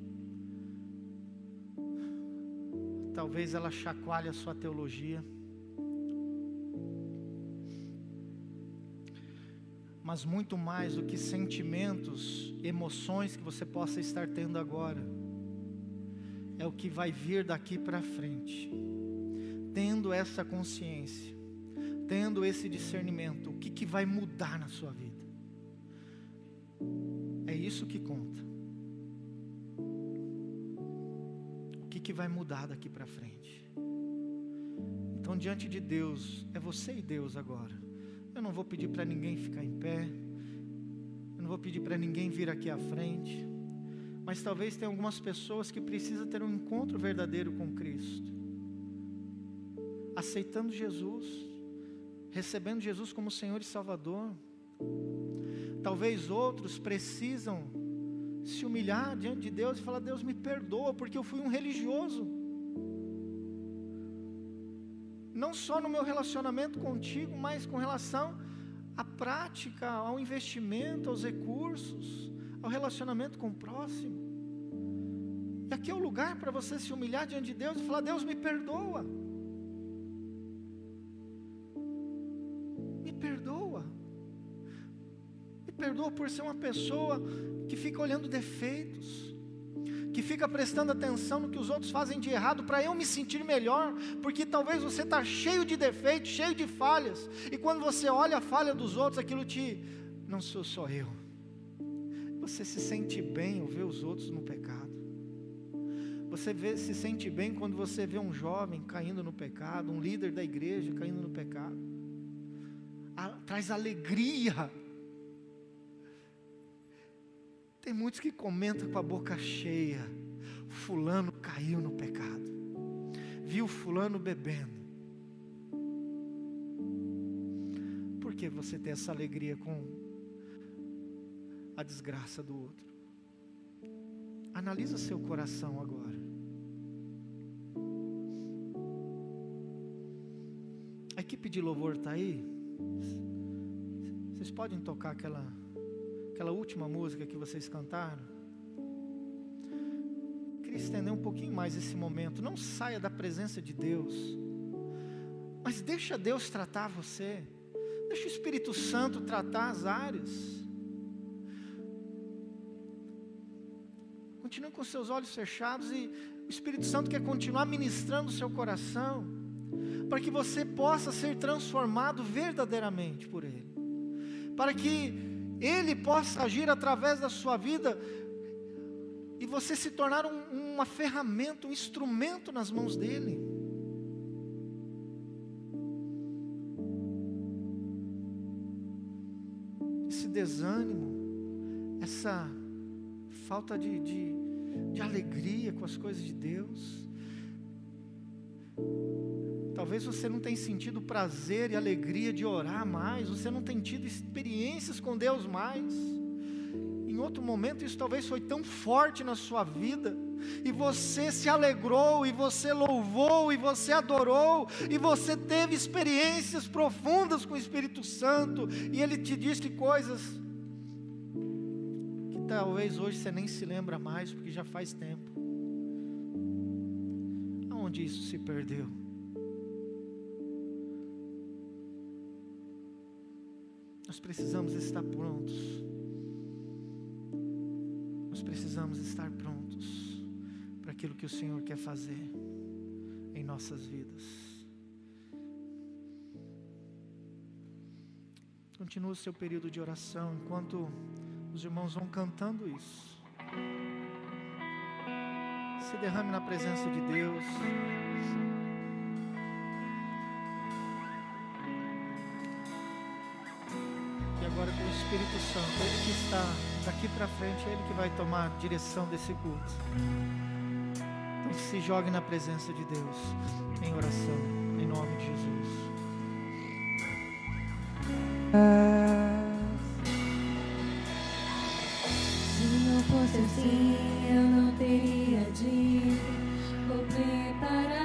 Talvez ela chacoalhe a sua teologia. Mas muito mais do que sentimentos, emoções que você possa estar tendo agora, é o que vai vir daqui para frente. Tendo essa consciência, tendo esse discernimento, o que, que vai mudar na sua vida? É isso que conta. Que vai mudar daqui para frente. Então, diante de Deus, é você e Deus agora. Eu não vou pedir para ninguém ficar em pé. Eu não vou pedir para ninguém vir aqui à frente. Mas talvez tenha algumas pessoas que precisam ter um encontro verdadeiro com Cristo. Aceitando Jesus, recebendo Jesus como Senhor e Salvador. Talvez outros precisam se humilhar diante de Deus e falar: Deus me perdoa, porque eu fui um religioso. Não só no meu relacionamento contigo, mas com relação à prática, ao investimento, aos recursos, ao relacionamento com o próximo. E aqui é o lugar para você se humilhar diante de Deus e falar: Deus me perdoa. Perdoa por ser uma pessoa que fica olhando defeitos, que fica prestando atenção no que os outros fazem de errado para eu me sentir melhor, porque talvez você está cheio de defeitos, cheio de falhas, e quando você olha a falha dos outros, aquilo te, não sou só eu. Você se sente bem ao ver os outros no pecado. Você vê, se sente bem quando você vê um jovem caindo no pecado, um líder da igreja caindo no pecado. A, traz alegria Tem muitos que comentam com a boca cheia: Fulano caiu no pecado, viu Fulano bebendo. Por que você tem essa alegria com a desgraça do outro? Analisa seu coração agora. A equipe de louvor está aí? Vocês podem tocar aquela, aquela última música que vocês cantaram? Queria estender um pouquinho mais esse momento. Não saia da presença de Deus, mas deixa Deus tratar você. Deixa o Espírito Santo tratar as áreas. Continue com seus olhos fechados e o Espírito Santo quer continuar ministrando o seu coração, para que você possa ser transformado verdadeiramente por Ele, para que Ele possa agir através da sua vida e você se tornar um, uma ferramenta, um instrumento nas mãos dEle. Esse desânimo, essa falta de, de, de alegria com as coisas de Deus. Talvez você não tenha sentido prazer e alegria de orar mais, você não tenha tido experiências com Deus mais. Em outro momento, isso talvez foi tão forte na sua vida, e você se alegrou, e você louvou, e você adorou, e você teve experiências profundas com o Espírito Santo, e Ele te disse coisas talvez hoje você nem se lembra mais, porque já faz tempo. Aonde isso se perdeu? Nós precisamos estar prontos. Nós precisamos estar prontos para aquilo que o Senhor quer fazer em nossas vidas. Continua o seu período de oração enquanto os irmãos vão cantando isso. Se derrame na presença de Deus. O Espírito Santo, Ele que está daqui para frente, é Ele que vai tomar a direção desse culto. Então se jogue na presença de Deus em oração, em nome de Jesus. Uh... fosse assim, eu não teria dito. Vou preparar-vos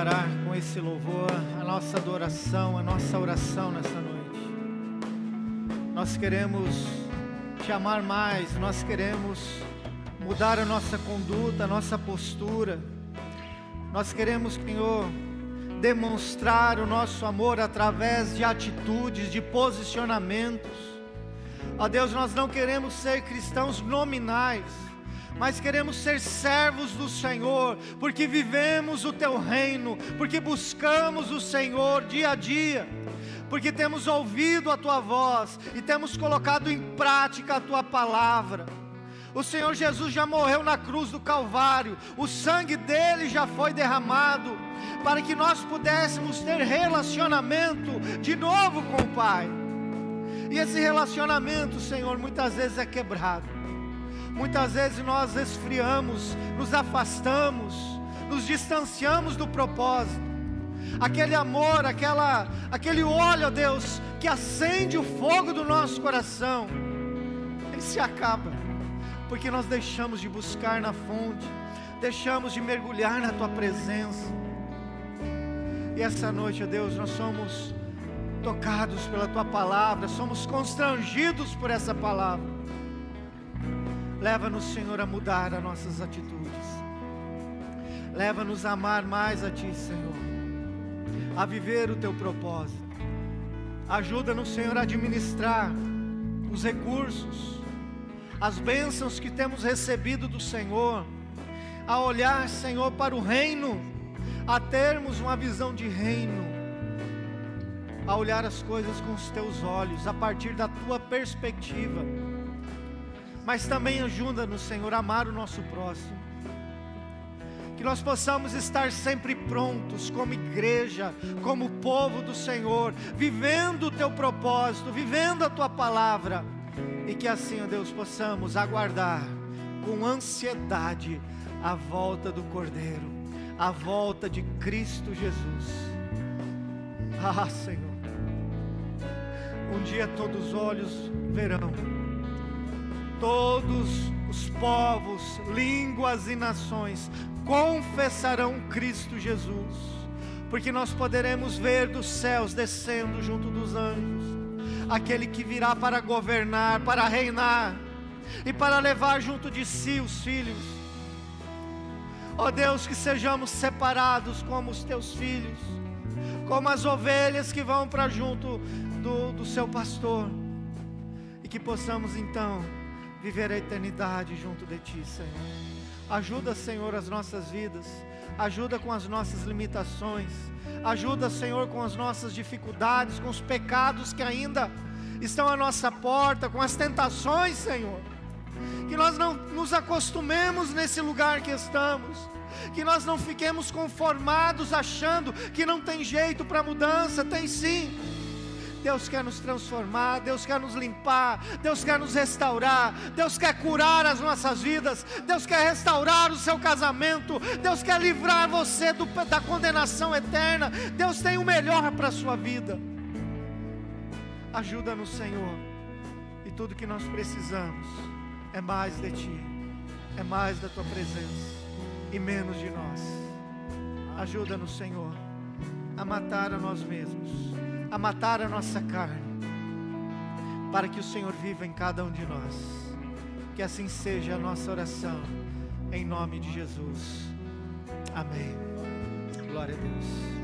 declarar com esse louvor a nossa adoração, a nossa oração nessa noite. Nós queremos te amar mais, nós queremos mudar a nossa conduta, a nossa postura. Nós queremos, Senhor, demonstrar o nosso amor através de atitudes, de posicionamentos. Ó Deus, nós não queremos ser cristãos nominais, mas queremos ser servos do Senhor, porque vivemos o teu reino, porque buscamos o Senhor dia a dia, porque temos ouvido a tua voz e temos colocado em prática a tua palavra. O Senhor Jesus já morreu na cruz do Calvário, o sangue dele já foi derramado, para que nós pudéssemos ter relacionamento de novo com o Pai. E esse relacionamento, Senhor, muitas vezes é quebrado. Muitas vezes nós esfriamos, nos afastamos, nos distanciamos do propósito. Aquele amor, aquela, aquele óleo, ó Deus, que acende o fogo do nosso coração, ele se acaba, porque nós deixamos de buscar na fonte, deixamos de mergulhar na tua presença. E essa noite, ó Deus, nós somos tocados pela tua palavra, somos constrangidos por essa palavra. Leva-nos, Senhor, a mudar as nossas atitudes. Leva-nos a amar mais a Ti, Senhor. A viver o Teu propósito. Ajuda-nos, Senhor, a administrar os recursos, as bênçãos que temos recebido do Senhor. A olhar, Senhor, para o reino, a termos uma visão de reino. A olhar as coisas com os Teus olhos, a partir da Tua perspectiva mas também ajuda-nos, Senhor, a amar o nosso próximo. Que nós possamos estar sempre prontos, como igreja, como povo do Senhor, vivendo o teu propósito, vivendo a tua palavra, e que assim, ó Deus, possamos aguardar com ansiedade a volta do Cordeiro, a volta de Cristo Jesus. Ah, Senhor, um dia todos os olhos verão todos os povos, línguas e nações confessarão Cristo Jesus, porque nós poderemos ver dos céus descendo junto dos anjos, aquele que virá para governar, para reinar e para levar junto de si os filhos. Ó oh Deus, que sejamos separados como os teus filhos, como as ovelhas que vão para junto do, do seu pastor, e que possamos então viver a eternidade junto de Ti, Senhor. Ajuda, Senhor, as nossas vidas, ajuda com as nossas limitações, ajuda, Senhor, com as nossas dificuldades, com os pecados que ainda estão à nossa porta, com as tentações, Senhor. Que nós não nos acostumemos nesse lugar que estamos, que nós não fiquemos conformados achando que não tem jeito para mudança, tem sim Deus quer nos transformar, Deus quer nos limpar, Deus quer nos restaurar, Deus quer curar as nossas vidas, Deus quer restaurar o seu casamento, Deus quer livrar você do, da condenação eterna, Deus tem o melhor para a sua vida. Ajuda-nos, Senhor, e tudo que nós precisamos é mais de Ti, é mais da Tua presença e menos de nós. Ajuda-nos, Senhor, a matar a nós mesmos a matar a nossa carne, para que o Senhor viva em cada um de nós. Que assim seja a nossa oração, em nome de Jesus. Amém. Glória a Deus.